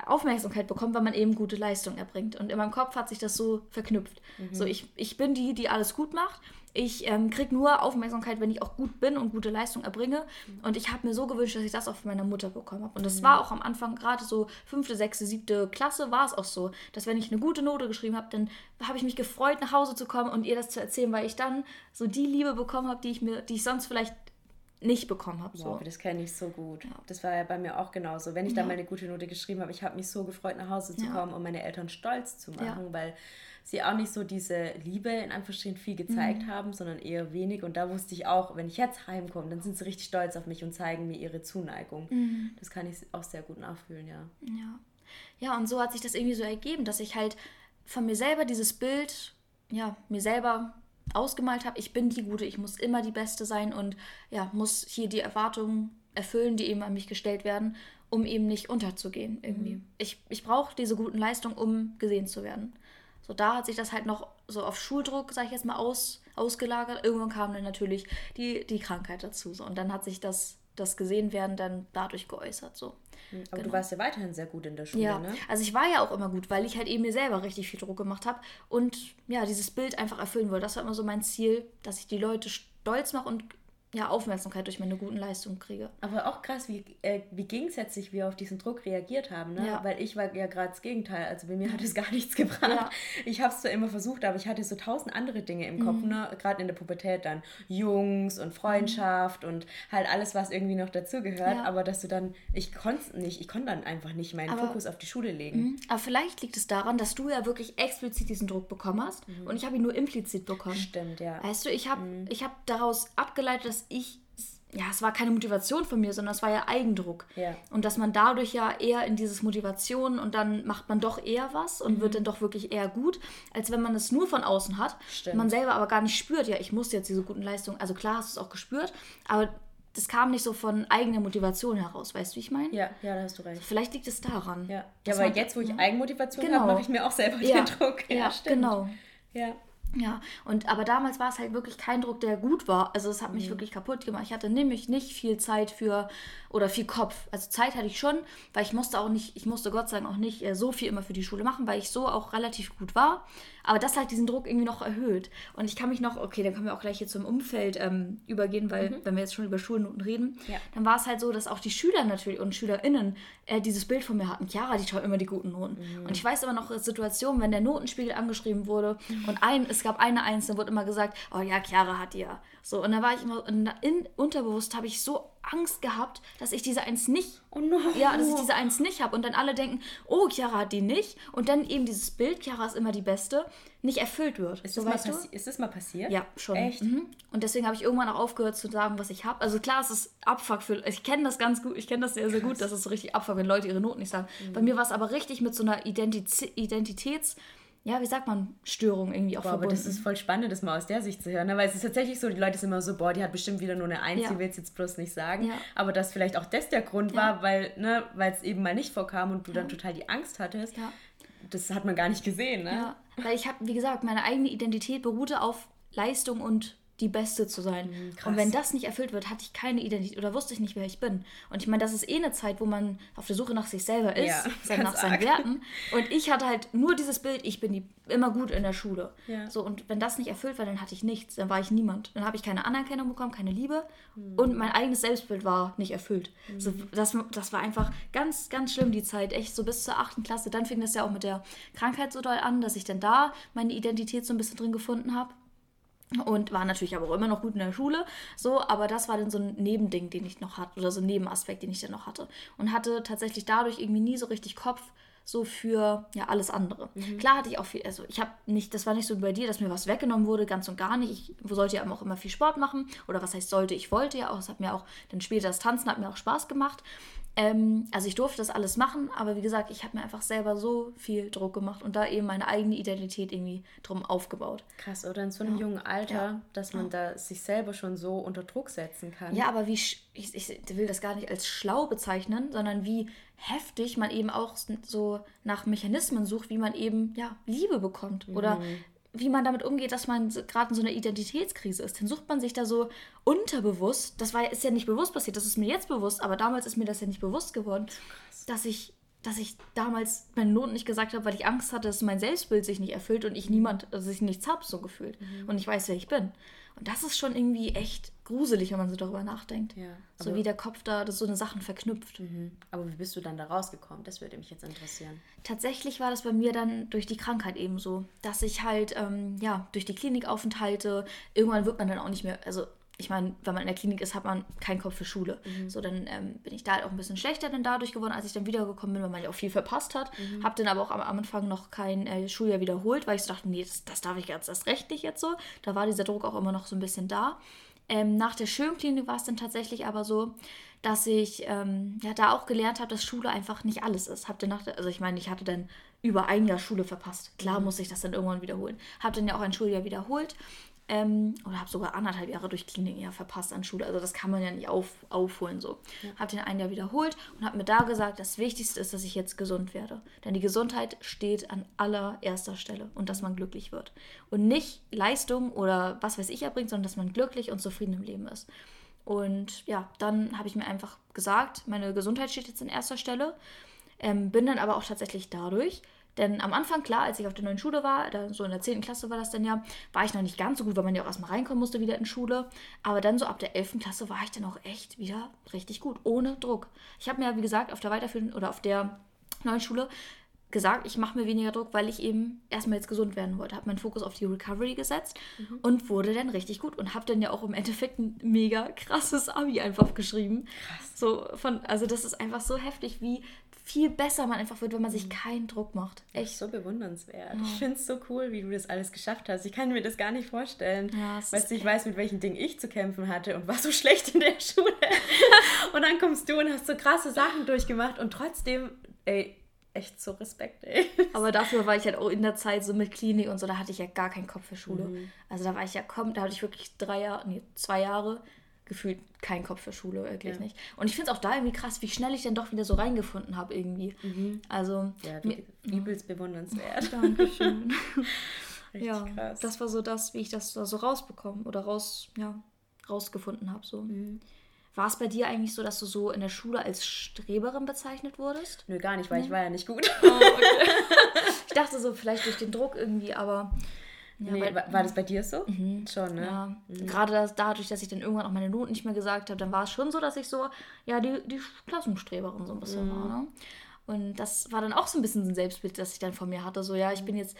Aufmerksamkeit bekommt, weil man eben gute Leistung erbringt. Und in meinem Kopf hat sich das so verknüpft. Mhm. So, ich, ich bin die, die alles gut macht ich ähm, kriege nur Aufmerksamkeit, wenn ich auch gut bin und gute Leistung erbringe. Mhm. Und ich habe mir so gewünscht, dass ich das auch von meiner Mutter bekommen habe. Und das mhm. war auch am Anfang, gerade so fünfte, sechste, siebte Klasse, war es auch so, dass wenn ich eine gute Note geschrieben habe, dann habe ich mich gefreut, nach Hause zu kommen und ihr das zu erzählen, weil ich dann so die Liebe bekommen habe, die ich mir, die ich sonst vielleicht nicht bekommen habe. So. Wow, das kenne ich so gut. Ja. Das war ja bei mir auch genauso. Wenn ich ja. dann meine gute Note geschrieben habe, ich habe mich so gefreut, nach Hause zu ja. kommen und meine Eltern stolz zu machen, weil sie auch nicht so diese Liebe in Anführungsstrichen viel gezeigt mhm. haben, sondern eher wenig. Und da wusste ich auch, wenn ich jetzt heimkomme, dann sind sie richtig stolz auf mich und zeigen mir ihre Zuneigung. Mhm. Das kann ich auch sehr gut nachfühlen, ja. Ja. Ja, und so hat sich das irgendwie so ergeben, dass ich halt von mir selber dieses Bild, ja, mir selber ausgemalt habe, ich bin die Gute, ich muss immer die Beste sein und ja, muss hier die Erwartungen erfüllen, die eben an mich gestellt werden, um eben nicht unterzugehen irgendwie. Mhm. Ich, ich brauche diese guten Leistungen, um gesehen zu werden. So, da hat sich das halt noch so auf Schuldruck, sag ich jetzt mal, aus, ausgelagert. Irgendwann kam dann natürlich die, die Krankheit dazu. So. Und dann hat sich das, das gesehen werden dann dadurch geäußert. So. Aber genau. du warst ja weiterhin sehr gut in der Schule, ja. ne? Also ich war ja auch immer gut, weil ich halt eben mir selber richtig viel Druck gemacht habe und ja, dieses Bild einfach erfüllen wollte. Das war immer so mein Ziel, dass ich die Leute stolz mache und ja, Aufmerksamkeit durch meine guten Leistungen kriege. Aber auch krass, wie, äh, wie gegensätzlich wir auf diesen Druck reagiert haben, ne? Ja. Weil ich war ja gerade das Gegenteil. Also bei mir hat es gar nichts gebracht. Ja. Ich habe es zwar immer versucht, aber ich hatte so tausend andere Dinge im Kopf, mhm. ne? Gerade in der Pubertät dann Jungs und Freundschaft mhm. und halt alles, was irgendwie noch dazugehört. Ja. Aber dass du dann, ich konnte nicht, ich konnte dann einfach nicht meinen aber, Fokus auf die Schule legen. Mh. Aber vielleicht liegt es daran, dass du ja wirklich explizit diesen Druck bekommen hast mhm. und ich habe ihn nur implizit bekommen. Stimmt, ja. Weißt du, ich habe mhm. hab daraus abgeleitet, dass ich, ja, es war keine Motivation von mir, sondern es war ja Eigendruck. Ja. Und dass man dadurch ja eher in dieses Motivation und dann macht man doch eher was und mhm. wird dann doch wirklich eher gut, als wenn man es nur von außen hat. Stimmt. Man selber aber gar nicht spürt, ja, ich muss jetzt diese guten Leistungen, also klar hast du es auch gespürt, aber das kam nicht so von eigener Motivation heraus, weißt du, wie ich meine? Ja, ja, da hast du recht. Vielleicht liegt es daran. Ja, ja weil jetzt, wo ich Eigenmotivation genau. habe, mache ich mir auch selber ja. den Druck. Ja, ja stimmt. genau. Ja. Ja, und aber damals war es halt wirklich kein Druck, der gut war. Also es hat mich Mhm. wirklich kaputt gemacht. Ich hatte nämlich nicht viel Zeit für oder viel Kopf. Also Zeit hatte ich schon, weil ich musste auch nicht, ich musste Gott sei Dank auch nicht äh, so viel immer für die Schule machen, weil ich so auch relativ gut war. Aber das hat diesen Druck irgendwie noch erhöht. Und ich kann mich noch, okay, dann können wir auch gleich hier zum Umfeld ähm, übergehen, weil wenn wir jetzt schon über Schulnoten reden, Ja. dann war es halt so, dass auch die Schüler natürlich und SchülerInnen äh, dieses Bild von mir hatten. Chiara, die schreibt immer die guten Noten. Und ich weiß immer noch Situationen, wenn der Notenspiegel angeschrieben wurde und ein, es gab eine Eins, dann wurde immer gesagt, oh ja, Chiara hat die ja. So, und da war ich immer, in, in, unterbewusst habe ich so Angst gehabt, dass ich diese Eins nicht, Oh no. ja, dass ich diese Eins nicht habe. Und dann alle denken, oh, Chiara hat die nicht. Und dann eben dieses Bild, Chiara ist immer die Beste, nicht erfüllt wird. Ist, so, das mal ist das mal passiert? Ja, schon. Echt? Mhm. Und deswegen habe ich irgendwann auch aufgehört zu sagen, was ich habe. Also klar, es ist Abfuck für. Ich kenne das ganz gut, ich kenne das sehr, sehr gut, dass es so richtig Abfuck, wenn Leute ihre Noten nicht sagen. Mhm. Bei mir war es aber richtig mit so einer Identiz Identitäts, ja, wie sagt man, Störung irgendwie auch Boah, aber verbunden. das ist voll spannend, das mal aus der Sicht zu hören. Ne? Weil es ist tatsächlich so, die Leute sind immer so, boah, die hat bestimmt wieder nur eine Eins, Ja. die will es jetzt bloß nicht sagen. Ja. Aber dass vielleicht auch das der Grund Ja. war, weil ne, weil es eben mal nicht vorkam und du dann total die Angst hattest. Das hat man gar nicht gesehen, ne? Ja, weil ich habe, wie gesagt, meine eigene Identität beruhte auf Leistung und die Beste zu sein. Mhm, und wenn das nicht erfüllt wird, hatte ich keine Identität oder wusste ich nicht, wer ich bin. Und ich meine, das ist eh eine Zeit, wo man auf der Suche nach sich selber ist, Ja, sein- nach seinen arg. Werten. Und ich hatte halt nur dieses Bild, ich bin die, immer gut in der Schule. Ja. So, und wenn das nicht erfüllt war, dann hatte ich nichts, dann war ich niemand. Dann habe ich keine Anerkennung bekommen, keine Liebe. Mhm. Und mein eigenes Selbstbild war nicht erfüllt. So, das, das war einfach ganz, ganz schlimm, die Zeit. Echt so bis zur achten Klasse. Dann fing das ja auch mit der Krankheit so doll an, dass ich dann da meine Identität so ein bisschen drin gefunden habe. Und war natürlich aber auch immer noch gut in der Schule. So, aber das war dann so ein Nebending, den ich noch hatte, oder so ein Nebenaspekt, den ich dann noch hatte. Und hatte tatsächlich dadurch irgendwie nie so richtig Kopf so für ja alles andere. Klar hatte ich auch viel, also ich habe nicht, das war nicht so bei dir, dass mir was weggenommen wurde, ganz und gar nicht. Ich sollte ja auch immer viel Sport machen. Oder was heißt sollte, ich wollte ja auch. Es hat mir auch, dann später das Tanzen hat mir auch Spaß gemacht. Ähm, also ich durfte das alles machen, aber wie gesagt, ich habe mir einfach selber so viel Druck gemacht und da eben meine eigene Identität irgendwie drum aufgebaut. Krass, oder in so einem jungen Alter, Ja. dass man da sich selber schon so unter Druck setzen kann. Ja, aber wie, ich, ich will das gar nicht als schlau bezeichnen, sondern wie heftig man eben auch so nach Mechanismen sucht, wie man eben ja, Liebe bekommt oder wie man damit umgeht, dass man gerade in so einer Identitätskrise ist. Dann sucht man sich da so unterbewusst, das war, ist ja nicht bewusst passiert, das ist mir jetzt bewusst, aber damals ist mir das ja nicht bewusst geworden, dass ich dass ich damals meine Noten nicht gesagt habe, weil ich Angst hatte, dass mein Selbstbild sich nicht erfüllt und ich niemand, also ich nichts habe, so gefühlt. Und ich weiß, wer ich bin. Und das ist schon irgendwie echt gruselig, wenn man so darüber nachdenkt. Ja, so wie der Kopf da das so eine Sachen verknüpft. Mhm. Aber wie bist du dann da rausgekommen? Das würde mich jetzt interessieren. Tatsächlich war das bei mir dann durch die Krankheit eben so, dass ich halt, ähm, ja, durch die Klinikaufenthalte, irgendwann wird man dann auch nicht mehr, also ich meine, wenn man in der Klinik ist, hat man keinen Kopf für Schule. So, dann ähm, bin ich da halt auch ein bisschen schlechter dann dadurch geworden, als ich dann wiedergekommen bin, weil man ja auch viel verpasst hat. Hab dann aber auch am, am Anfang noch kein äh, Schuljahr wiederholt, weil ich so dachte, nee, das, das darf ich ganz erst recht nicht jetzt so. Da war dieser Druck auch immer noch so ein bisschen da. Ähm, nach der Schönklinik war es dann tatsächlich aber so, dass ich ähm, ja da auch gelernt habe, dass Schule einfach nicht alles ist. Hab dann nach der, also ich meine, ich hatte dann über ein Jahr Schule verpasst. Klar muss ich das dann irgendwann wiederholen. Habe dann ja auch ein Schuljahr wiederholt. Ähm, oder habe sogar anderthalb Jahre durch Klinik ja verpasst an Schule. Also das kann man ja nicht auf, aufholen so. Habe den ein Jahr wiederholt und habe mir da gesagt, das Wichtigste ist, dass ich jetzt gesund werde. Denn die Gesundheit steht an allererster Stelle und dass man glücklich wird. Und nicht Leistung oder was weiß ich erbringt, sondern dass man glücklich und zufrieden im Leben ist. Und ja, dann habe ich mir einfach gesagt, meine Gesundheit steht jetzt an erster Stelle. Ähm, bin dann aber auch tatsächlich dadurch, denn am Anfang, klar, als ich auf der neuen Schule war, da, so in der 10. Klasse war das dann ja, war ich noch nicht ganz so gut, weil man ja auch erstmal reinkommen musste wieder in Schule. Aber dann so ab der 11. Klasse war ich dann auch echt wieder richtig gut, ohne Druck. Ich habe mir, wie gesagt, auf der weiterführenden oder auf der neuen Schule gesagt, ich mache mir weniger Druck, weil ich eben erstmal jetzt gesund werden wollte. Habe meinen Fokus auf die Recovery gesetzt mhm. und wurde dann richtig gut und habe dann ja auch im Endeffekt ein mega krasses Abi einfach geschrieben. Krass. So von, also das ist einfach so heftig, wie viel besser man einfach wird, wenn man sich mhm. keinen Druck macht. Echt so bewundernswert. Ja. Ich finde es so cool, wie du das alles geschafft hast. Ich kann mir das gar nicht vorstellen. Ja, weißt du, ich weiß, mit welchen Dingen ich zu kämpfen hatte und war so schlecht in der Schule. und dann kommst du und hast so krasse Sachen durchgemacht und trotzdem, ey, echt so Respekt, ey. Aber dafür war ich halt auch in der Zeit so mit Klinik und so, da hatte ich ja gar keinen Kopf für Schule. Mhm. Also da war ich ja komm, da hatte ich wirklich drei Jahre, nee, zwei Jahre gefühlt keinen Kopf für Schule, wirklich ja. nicht. Und ich finde es auch da irgendwie krass, wie schnell ich dann doch wieder so reingefunden habe irgendwie. Mhm. Also. Ja, wie, übelst bewundernswert. Dankeschön. ja, krass. das war so das, wie ich das da so rausbekommen oder raus, ja, rausgefunden habe. So. Mhm. War es bei dir eigentlich so, dass du so in der Schule als Streberin bezeichnet wurdest? Nö, gar nicht, weil nee. ich war ja nicht gut. Oh, okay. ich dachte so, vielleicht durch den Druck irgendwie, aber. Ja, nee, war, war das bei dir so? Mhm. Schon, ne? Ja. Mhm. Gerade das, dadurch, dass ich dann irgendwann auch meine Noten nicht mehr gesagt habe, dann war es schon so, dass ich so, ja, die, die Klassenstreberin so ein bisschen mhm. war, ne? Und das war dann auch so ein bisschen ein Selbstbild, das ich dann von mir hatte. So, ja, ich bin jetzt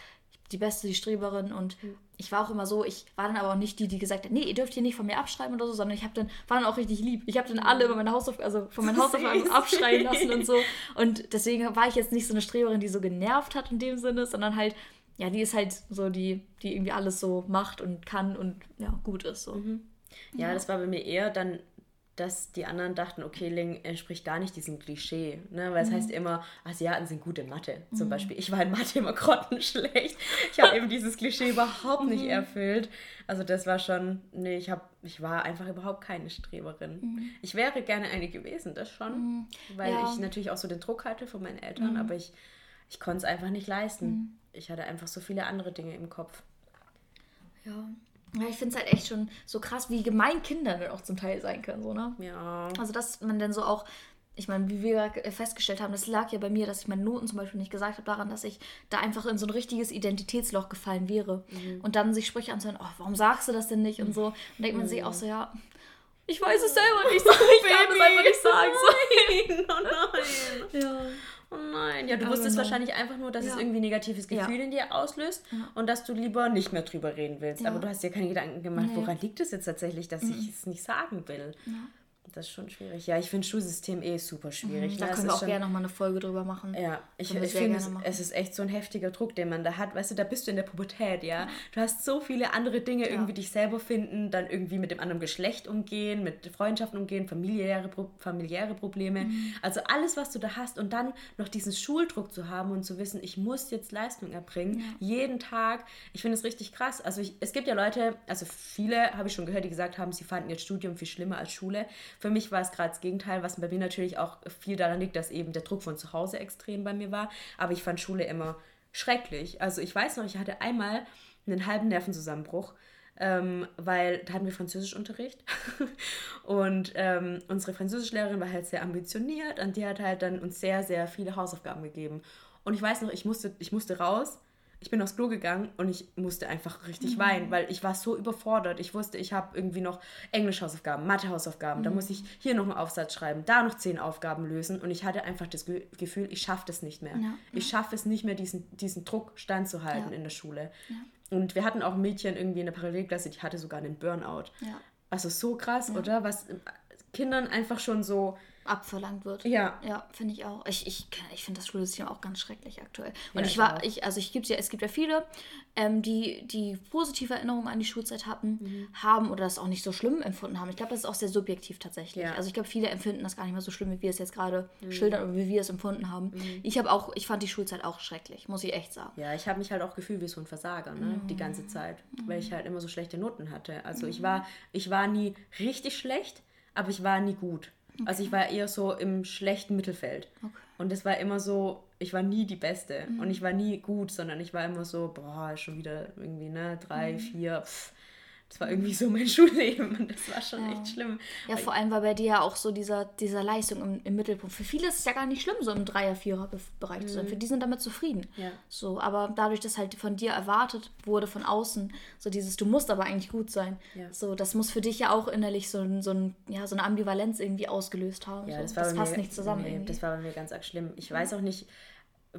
die Beste, die Streberin und mhm. ich war auch immer so, ich war dann aber auch nicht die, die gesagt hat, nee, ihr dürft hier nicht von mir abschreiben oder so, sondern ich habe dann, war dann auch richtig lieb. Ich habe dann alle über meine Hausaufgaben, also von meinen Hausaufgaben abschreiben lassen und so. Und deswegen war ich jetzt nicht so eine Streberin, die so genervt hat in dem Sinne, sondern halt, ja, die ist halt so die, die irgendwie alles so macht und kann und ja, gut ist. So. Mhm. Ja, ja, das war bei mir eher dann dass die anderen dachten, okay, Ling entspricht gar nicht diesem Klischee. Ne? Weil es mhm. heißt immer, Asiaten sind gut in Mathe. Zum mhm. Beispiel. Ich war in Mathe immer grottenschlecht. Ich habe eben dieses Klischee überhaupt nicht mhm. erfüllt. Also das war schon, nee, ich, hab, ich war einfach überhaupt keine Streberin. Mhm. Ich wäre gerne eine gewesen, das schon. Mhm. Weil ja. ich natürlich auch so den Druck hatte von meinen Eltern, mhm. aber ich, ich konnte es einfach nicht leisten. Ich hatte einfach so viele andere Dinge im Kopf. Ja, ja, ich finde es halt echt schon so krass, wie gemein Kinder dann auch zum Teil sein können, so, ne? Ja. Also, dass man dann so auch, ich meine, wie wir festgestellt haben, das lag ja bei mir, dass ich meine Noten zum Beispiel nicht gesagt habe, daran, dass ich da einfach in so ein richtiges Identitätsloch gefallen wäre. Mhm. Und dann sich Sprüche anzuhören, oh, warum sagst du das denn nicht? Und so. Und denkt man mhm. sich auch so, ja, ich weiß es selber nicht. So, ich kann es einfach nicht sagen. So. Oh nein. Ja. Oh nein. Ja, du Aber wusstest wahrscheinlich einfach nur, dass ja. es irgendwie ein negatives Gefühl ja. in dir auslöst ja. und dass du lieber nicht mehr drüber reden willst. Aber du hast dir keine Gedanken gemacht, nee. woran liegt es jetzt tatsächlich, dass mhm. ich es nicht sagen will. Das ist schon schwierig. Ja, ich finde Schulsystem eh super schwierig. Mhm, da ne? können wir auch schon, gerne nochmal eine Folge drüber machen. Ja, ich, ich finde, es, es, ist echt so ein heftiger Druck, den man da hat. Weißt du, da bist du in der Pubertät, ja. Du hast so viele andere Dinge, ja. irgendwie dich selber finden, dann irgendwie mit dem anderen Geschlecht umgehen, mit Freundschaften umgehen, familiäre, familiäre Probleme. Mhm. Also alles, was du da hast und dann noch diesen Schuldruck zu haben und zu wissen, ich muss jetzt Leistung erbringen, ja. jeden Tag. Ich finde es richtig krass. Also ich, es gibt ja Leute, also viele habe ich schon gehört, die gesagt haben, sie fanden ihr Studium viel schlimmer als Schule. Für mich war es gerade das Gegenteil, was bei mir natürlich auch viel daran liegt, dass eben der Druck von zu Hause extrem bei mir war. Aber ich fand Schule immer schrecklich. Also ich weiß noch, ich hatte einmal einen halben Nervenzusammenbruch. Ähm, weil da hatten wir Französischunterricht und ähm, unsere Französischlehrerin war halt sehr ambitioniert und die hat halt dann uns sehr, sehr viele Hausaufgaben gegeben. Und ich weiß noch, ich musste, ich musste raus ich bin aufs Klo gegangen und ich musste einfach richtig mhm. weinen, weil ich war so überfordert. Ich wusste, ich habe irgendwie noch Englisch-Hausaufgaben, Mathe-Hausaufgaben, mhm. da muss ich hier noch einen Aufsatz schreiben, da noch zehn Aufgaben lösen und ich hatte einfach das Gefühl, ich schaffe das nicht mehr. Ja. Ich schaffe es nicht mehr, diesen, diesen Druck standzuhalten ja. in der Schule. Ja. Und wir hatten auch Mädchen irgendwie in der Parallelklasse, die hatte sogar einen Burnout. Also so krass, oder? Was Kindern einfach schon so abverlangt wird. Ja. Ja, finde ich auch. Ich, ich, ich finde das Schulsystem auch ganz schrecklich aktuell. Und ja, ich war, ich, also ich gibt ja, es gibt ja viele, ähm, die, die positive Erinnerungen an die Schulzeit hatten, mhm. haben oder das auch nicht so schlimm empfunden haben. Ich glaube, das ist auch sehr subjektiv tatsächlich. Ja. Also ich glaube, viele empfinden das gar nicht mehr so schlimm, wie wir es jetzt gerade mhm. schildern oder wie wir es empfunden haben. Mhm. Ich habe auch, ich fand die Schulzeit auch schrecklich, muss ich echt sagen. Ja, ich habe mich halt auch gefühlt wie so ein Versager, ne? Die ganze Zeit. Weil ich halt immer so schlechte Noten hatte. Also ich war, ich war nie richtig schlecht, aber ich war nie gut. Okay. Also ich war eher so im schlechten Mittelfeld. Okay. Und es war immer so, ich war nie die Beste mhm. und ich war nie gut, sondern ich war immer so, boah, schon wieder irgendwie, ne, drei, mhm. vier, pff, Das war irgendwie so mein Schulleben und das war schon Ja. echt schlimm. Ja, vor allem war bei dir ja auch so dieser, dieser Leistung im, im Mittelpunkt. Für viele ist es ja gar nicht schlimm, so im Dreier-, Vierer-Bereich zu sein. Für die sind damit zufrieden. Mhm. Ja. So, aber dadurch, dass halt von dir erwartet wurde, von außen, so dieses, du musst aber eigentlich gut sein. Ja. So, das muss für dich ja auch innerlich so, ein, so, ein, ja, so eine Ambivalenz irgendwie ausgelöst haben. Ja, so. das passt mir, nicht zusammen Nee, das war bei mir ganz arg schlimm. Ich weiß auch nicht,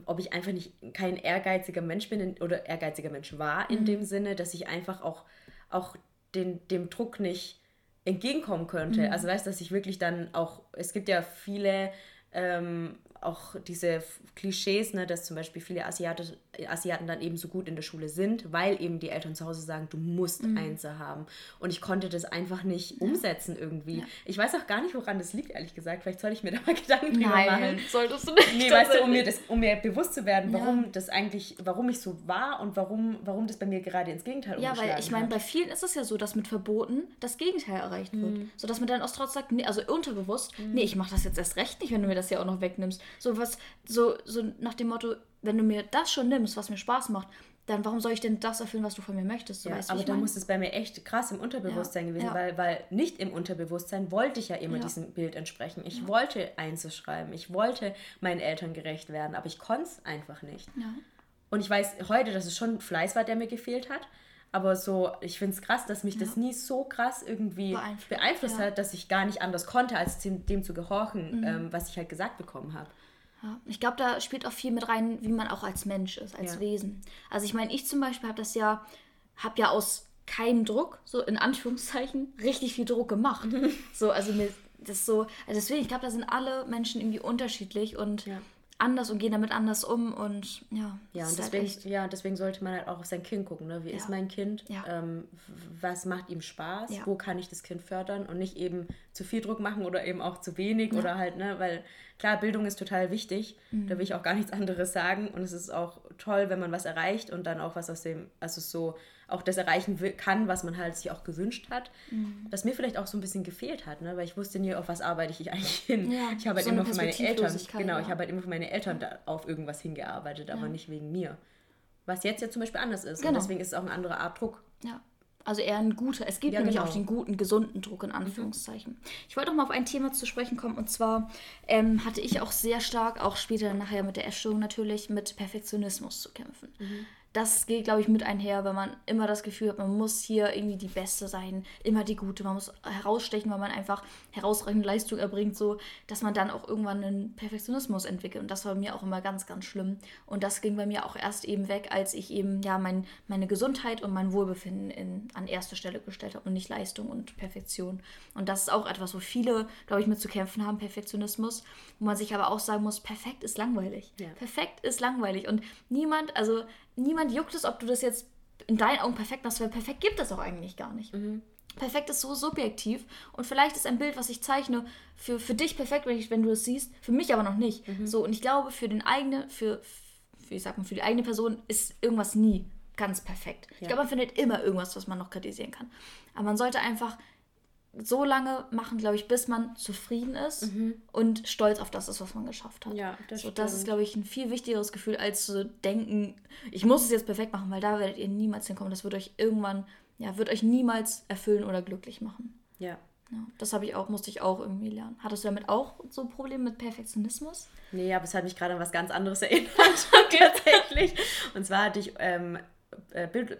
ob ich einfach nicht kein ehrgeiziger Mensch bin in, oder ehrgeiziger Mensch war Mhm. in dem Sinne, dass ich einfach auch, auch den, dem Druck nicht entgegenkommen könnte. Mhm. Also weißt du, dass ich wirklich dann auch, es gibt ja viele ähm, auch diese Klischees, ne, dass zum Beispiel viele Asiate, Asiaten dann eben so gut in der Schule sind, weil eben die Eltern zu Hause sagen, du musst Mhm. Einser haben. Und ich konnte das einfach nicht umsetzen irgendwie. Ich weiß auch gar nicht, woran das liegt, ehrlich gesagt. Vielleicht soll ich mir da mal Gedanken drüber machen. solltest du nicht. Nee, weißt du, um mir, das, um mir bewusst zu werden, Ja. warum das eigentlich, warum ich so war und warum, warum das bei mir gerade ins Gegenteil Ja, weil ich meine, bei vielen ist es ja so, dass mit Verboten das Gegenteil erreicht wird. Mhm. So dass man dann aus Trotz sagt, nee, also unterbewusst, nee, ich mache das jetzt erst recht nicht, wenn du mir das ja auch noch wegnimmst. So was, so, so nach dem Motto, wenn du mir das schon nimmst, was mir Spaß macht, dann warum soll ich denn das erfüllen, was du von mir möchtest? So, Ja, weißt aber da muss es bei mir echt krass im Unterbewusstsein Ja, gewesen, ja. Weil, weil nicht im Unterbewusstsein wollte ich ja immer diesem Bild entsprechen. Ich wollte einzuschreiben, ich wollte meinen Eltern gerecht werden, aber ich konnte es einfach nicht. Und ich weiß heute, dass es schon Fleiß war, der mir gefehlt hat. Aber so, ich finde es krass, dass mich das nie so krass irgendwie Beeinflusst, beeinflusst. Mhm. hat, dass ich gar nicht anders konnte, als dem, dem zu gehorchen, ähm, was ich halt gesagt bekommen habe. Ja, ich glaube, da spielt auch viel mit rein, wie man auch als Mensch ist, als Ja. Wesen. Also ich meine, ich zum Beispiel habe das ja, habe ja aus keinem Druck, so in Anführungszeichen, richtig viel Druck gemacht. so, also mir das so, also deswegen, ich glaube, da sind alle Menschen irgendwie unterschiedlich und Ja. Anders und gehen damit anders um und ja. Ja, und halt deswegen, echt- ja, deswegen sollte man halt auch auf sein Kind gucken. Ne? Wie Ja. ist mein Kind? Ja. Ähm, was macht ihm Spaß? Ja. Wo kann ich das Kind fördern? Und nicht eben zu viel Druck machen oder eben auch zu wenig oder halt, ne, weil klar, Bildung ist total wichtig. Mhm. Da will ich auch gar nichts anderes sagen. Und es ist auch toll, wenn man was erreicht und dann auch was aus dem, also so auch das erreichen will, kann, was man halt sich auch gewünscht hat. Mhm. Was mir vielleicht auch so ein bisschen gefehlt hat, ne? weil ich wusste nie, auf was arbeite ich eigentlich hin. Ja, ich habe halt so immer für meine Eltern, genau, ja. ich habe halt immer für meine Eltern da auf irgendwas hingearbeitet, aber nicht wegen mir. Was jetzt ja zum Beispiel anders ist. Und Genau. deswegen ist es auch eine andere Art Druck. Ja. Also eher ein guter. Es gibt Ja, nämlich genau. auch den guten, gesunden Druck in Anführungszeichen. Ich wollte noch mal auf ein Thema zu sprechen kommen und zwar ähm, hatte ich auch sehr stark, auch später nachher mit der Essstörung natürlich, mit Perfektionismus zu kämpfen. Das geht, glaube ich, mit einher, wenn man immer das Gefühl hat, man muss hier irgendwie die Beste sein, immer die Gute, man muss herausstechen, weil man einfach herausreichende Leistung erbringt, so dass man dann auch irgendwann einen Perfektionismus entwickelt. Und das war bei mir auch immer ganz, ganz schlimm. Und das ging bei mir auch erst eben weg, als ich eben ja mein, meine Gesundheit und mein Wohlbefinden in, an erste Stelle gestellt habe und nicht Leistung und Perfektion. Und das ist auch etwas, wo viele, glaube ich, mit zu kämpfen haben, Perfektionismus, wo man sich aber auch sagen muss, perfekt ist langweilig. Ja. Perfekt ist langweilig. Und niemand, also niemand juckt es, ob du das jetzt in deinen Augen perfekt machst, weil perfekt gibt es auch eigentlich gar nicht. Perfekt ist so subjektiv und vielleicht ist ein Bild, was ich zeichne, für, für dich perfekt, wenn, du es siehst, für mich aber noch nicht. So, und ich glaube, für den eigene, für, für, ich sag mal, für die eigene Person ist irgendwas nie ganz perfekt. Ich glaube, man findet immer irgendwas, was man noch kritisieren kann. Aber man sollte einfach so lange machen, glaube ich, bis man zufrieden ist und stolz auf das ist, was man geschafft hat. Ja, das so, das ist, glaube ich, ein viel wichtigeres Gefühl, als zu denken, ich muss es jetzt perfekt machen, weil da werdet ihr niemals hinkommen. Das wird euch irgendwann, ja, wird euch niemals erfüllen oder glücklich machen. Ja. Ja, das habe ich auch, musste ich auch irgendwie lernen. Hattest du damit auch so Probleme mit Perfektionismus? Nee, aber es hat mich gerade an was ganz anderes erinnert, tatsächlich. Und zwar hatte ich ähm, äh,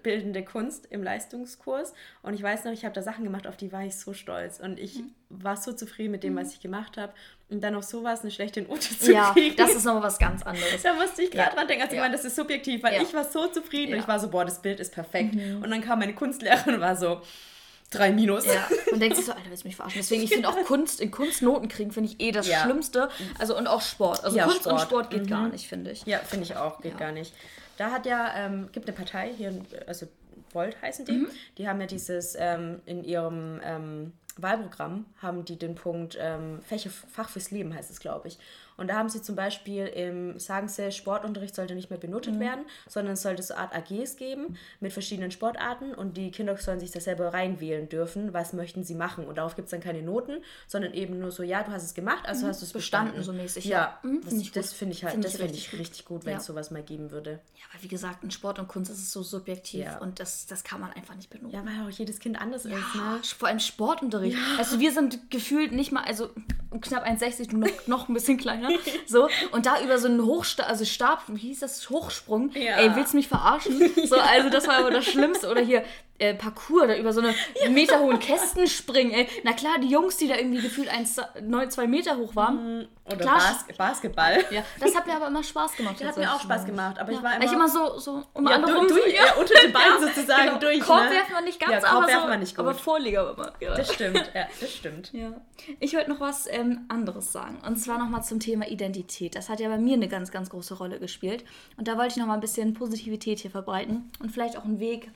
bildende Kunst im Leistungskurs und ich weiß noch, ich habe da Sachen gemacht, auf die war ich so stolz und ich Mhm. war so zufrieden mit dem, was ich gemacht habe und dann auf sowas eine schlechte Note zu Ja, kriegen. das ist nochmal was ganz anderes. da musste ich gerade Ja. dran denken, als ich Ja. meine, das ist subjektiv, weil Ja. ich war so zufrieden und. Mhm. ich war so, boah, das Bild ist perfekt. Und dann kam meine Kunstlehrerin und war so, drei Minus. Ja, man denkt sich so, Alter, willst du mich verarschen? Deswegen, ich finde auch Kunst, in Kunst Noten kriegen, finde ich eh das Ja. Schlimmste. Also und auch Sport. Also Ja, Kunst und Sport. Sport geht Mhm. gar nicht, finde ich. Ja, finde ich auch, geht gar nicht. Da hat ja, ähm, gibt eine Partei hier, also Volt heißen die, Mhm. die haben ja dieses ähm, in ihrem ähm, Wahlprogramm haben die den Punkt ähm, Fach fürs Leben heißt es, glaube ich. Und da haben sie zum Beispiel im, sagen sie, Sportunterricht sollte nicht mehr benotet Mhm. werden, sondern es sollte so eine Art AGs geben mit verschiedenen Sportarten und die Kinder sollen sich da selber reinwählen dürfen, was möchten sie machen. Und darauf gibt es dann keine Noten, sondern eben nur so, ja, du hast es gemacht, also hast du es Bestanden, bestanden. so mäßig, Ja, ja. Mhm, das, find das gut. finde ich halt, Find das finde richtig ich gut. richtig gut, wenn Ja. es sowas mal geben würde. Ja, aber wie gesagt, in Sport und Kunst ist es so subjektiv Ja. und das, das kann man einfach nicht benoten. Ja, weil auch jedes Kind anders ist, ne? Vor allem Sportunterricht. Also wir sind gefühlt nicht mal, also knapp 1,60, du noch, noch ein bisschen kleiner. So. Und da über so einen Hochstab, also Stab, wie hieß das? Hochsprung. Ja. Ey, willst du mich verarschen? So, also das war aber das Schlimmste. Oder hier äh, Parcours, da über so eine Meter hohen Kästen springen. Ey. Na klar, die Jungs, die da irgendwie gefühlt 1,9, 2 Meter hoch waren. Oder Klar. Bas Basketball. Ja, das hat mir aber immer Spaß gemacht. Hat mir auch Spaß gemacht, aber ich war Weil ich immer so, so um ja, andere du, rum. du, so, ja, unter den Beinen sozusagen genau. durch. Korb ne? werfen wir nicht ganz, ja, aber, so, nicht gut. aber Vorleger immer. Ja. das stimmt, ja, das stimmt. Ja. Ich wollte noch was ähm, anderes sagen. Und zwar nochmal zum Thema Identität. Das hat ja bei mir eine ganz, ganz große Rolle gespielt. Und da wollte ich nochmal ein bisschen Positivität hier verbreiten und vielleicht auch einen Weg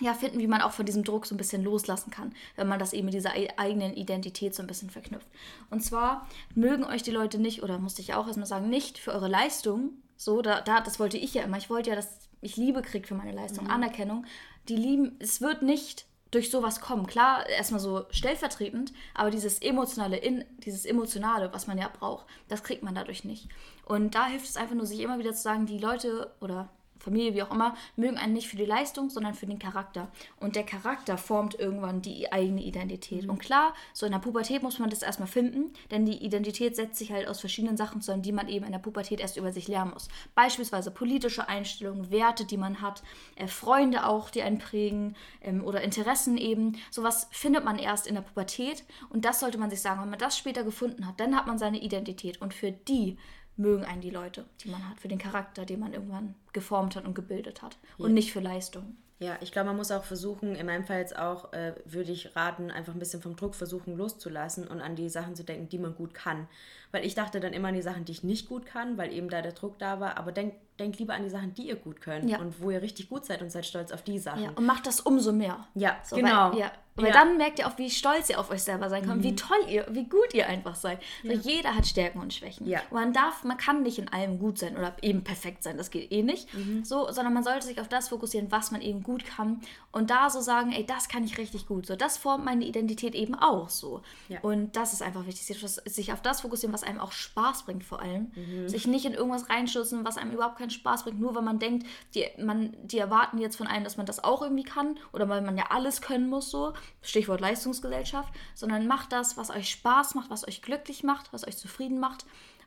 ja, finden, wie man auch von diesem Druck so ein bisschen loslassen kann, wenn man das eben mit dieser ei- eigenen Identität so ein bisschen verknüpft. Und zwar mögen euch die Leute nicht, oder musste ich auch erstmal sagen, nicht für eure Leistung, so, da, da, das wollte ich ja immer. Ich wollte ja, dass ich Liebe kriege für meine Leistung, Anerkennung. Die lieben, es wird nicht durch sowas kommen. Klar, erstmal so stellvertretend, aber dieses emotionale, in, dieses emotionale, was man ja braucht, das kriegt man dadurch nicht. Und da hilft es einfach nur, sich immer wieder zu sagen, die Leute oder Familie, wie auch immer, mögen einen nicht für die Leistung, sondern für den Charakter. Und der Charakter formt irgendwann die eigene Identität. Und klar, so in der Pubertät muss man das erstmal finden, denn die Identität setzt sich halt aus verschiedenen Sachen zusammen, die man eben in der Pubertät erst über sich lernen muss. Beispielsweise politische Einstellungen, Werte, die man hat, äh, Freunde auch, die einen prägen ähm, oder Interessen eben. Sowas findet man erst in der Pubertät und das sollte man sich sagen, wenn man das später gefunden hat, dann hat man seine Identität und für die mögen einen die Leute, die man hat, für den Charakter, den man irgendwann geformt hat und gebildet hat und nicht für Leistung. Ja, ich glaube, man muss auch versuchen, in meinem Fall jetzt auch, äh, würde ich raten, einfach ein bisschen vom Druck versuchen loszulassen und an die Sachen zu denken, die man gut kann. Weil ich dachte dann immer an die Sachen, die ich nicht gut kann, weil eben da der Druck da war. Aber denkt denk lieber an die Sachen, die ihr gut könnt Ja. und wo ihr richtig gut seid und seid stolz auf die Sachen. Ja, und macht das umso mehr. Ja, So, genau. Weil, ja, weil dann merkt ihr auch, wie stolz ihr auf euch selber sein könnt, wie toll ihr, wie gut ihr einfach seid. So, jeder hat Stärken und Schwächen. Ja. Und man darf, man kann nicht in allem gut sein oder eben perfekt sein, das geht eh nicht. So, sondern man sollte sich auf das fokussieren, was man eben gut kann. Und da so sagen, ey, das kann ich richtig gut. So, das formt meine Identität eben auch so. Ja. Und das ist einfach wichtig, sich auf das fokussieren, was einem auch Spaß bringt vor allem. Mhm. Sich nicht in irgendwas reinschützen, was einem überhaupt keinen Spaß bringt, nur weil man denkt, die, man, die erwarten jetzt von einem, dass man das auch irgendwie kann oder weil man ja alles können muss, so. Stichwort Leistungsgesellschaft. Sondern macht das, was euch Spaß macht, was euch glücklich macht, was euch zufrieden macht.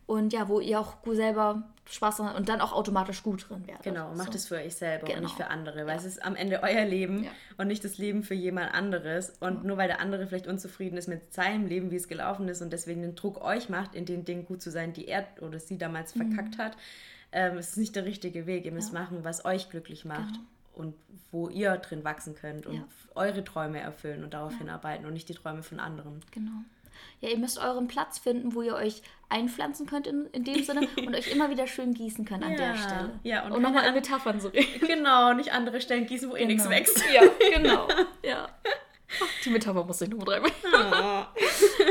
Und ja, wo ihr auch selber Spaß dran habt und dann auch automatisch gut drin werdet. Genau, macht so. es für euch selber und Genau. nicht für andere, weil es ist am Ende euer Leben Ja. und nicht das Leben für jemand anderes. Und nur weil der andere vielleicht unzufrieden ist mit seinem Leben, wie es gelaufen ist und deswegen den Druck euch macht, in den Dingen gut zu sein, die er oder sie damals Mhm. verkackt hat, ähm, ist es nicht der richtige Weg. Ihr müsst machen, was euch glücklich macht Genau. und wo ihr drin wachsen könnt und Ja. eure Träume erfüllen und darauf hinarbeiten und nicht die Träume von anderen. Genau. Ja, ihr müsst euren Platz finden, wo ihr euch einpflanzen könnt in, in dem Sinne und euch immer wieder schön gießen könnt an Ja, der Stelle. ja, und und nochmal in Metaphern so reden. Genau, nicht andere Stellen gießen, wo eh nichts Genau. wächst. Ja, genau. Ja. Die Metapher musste ich nur betreiben.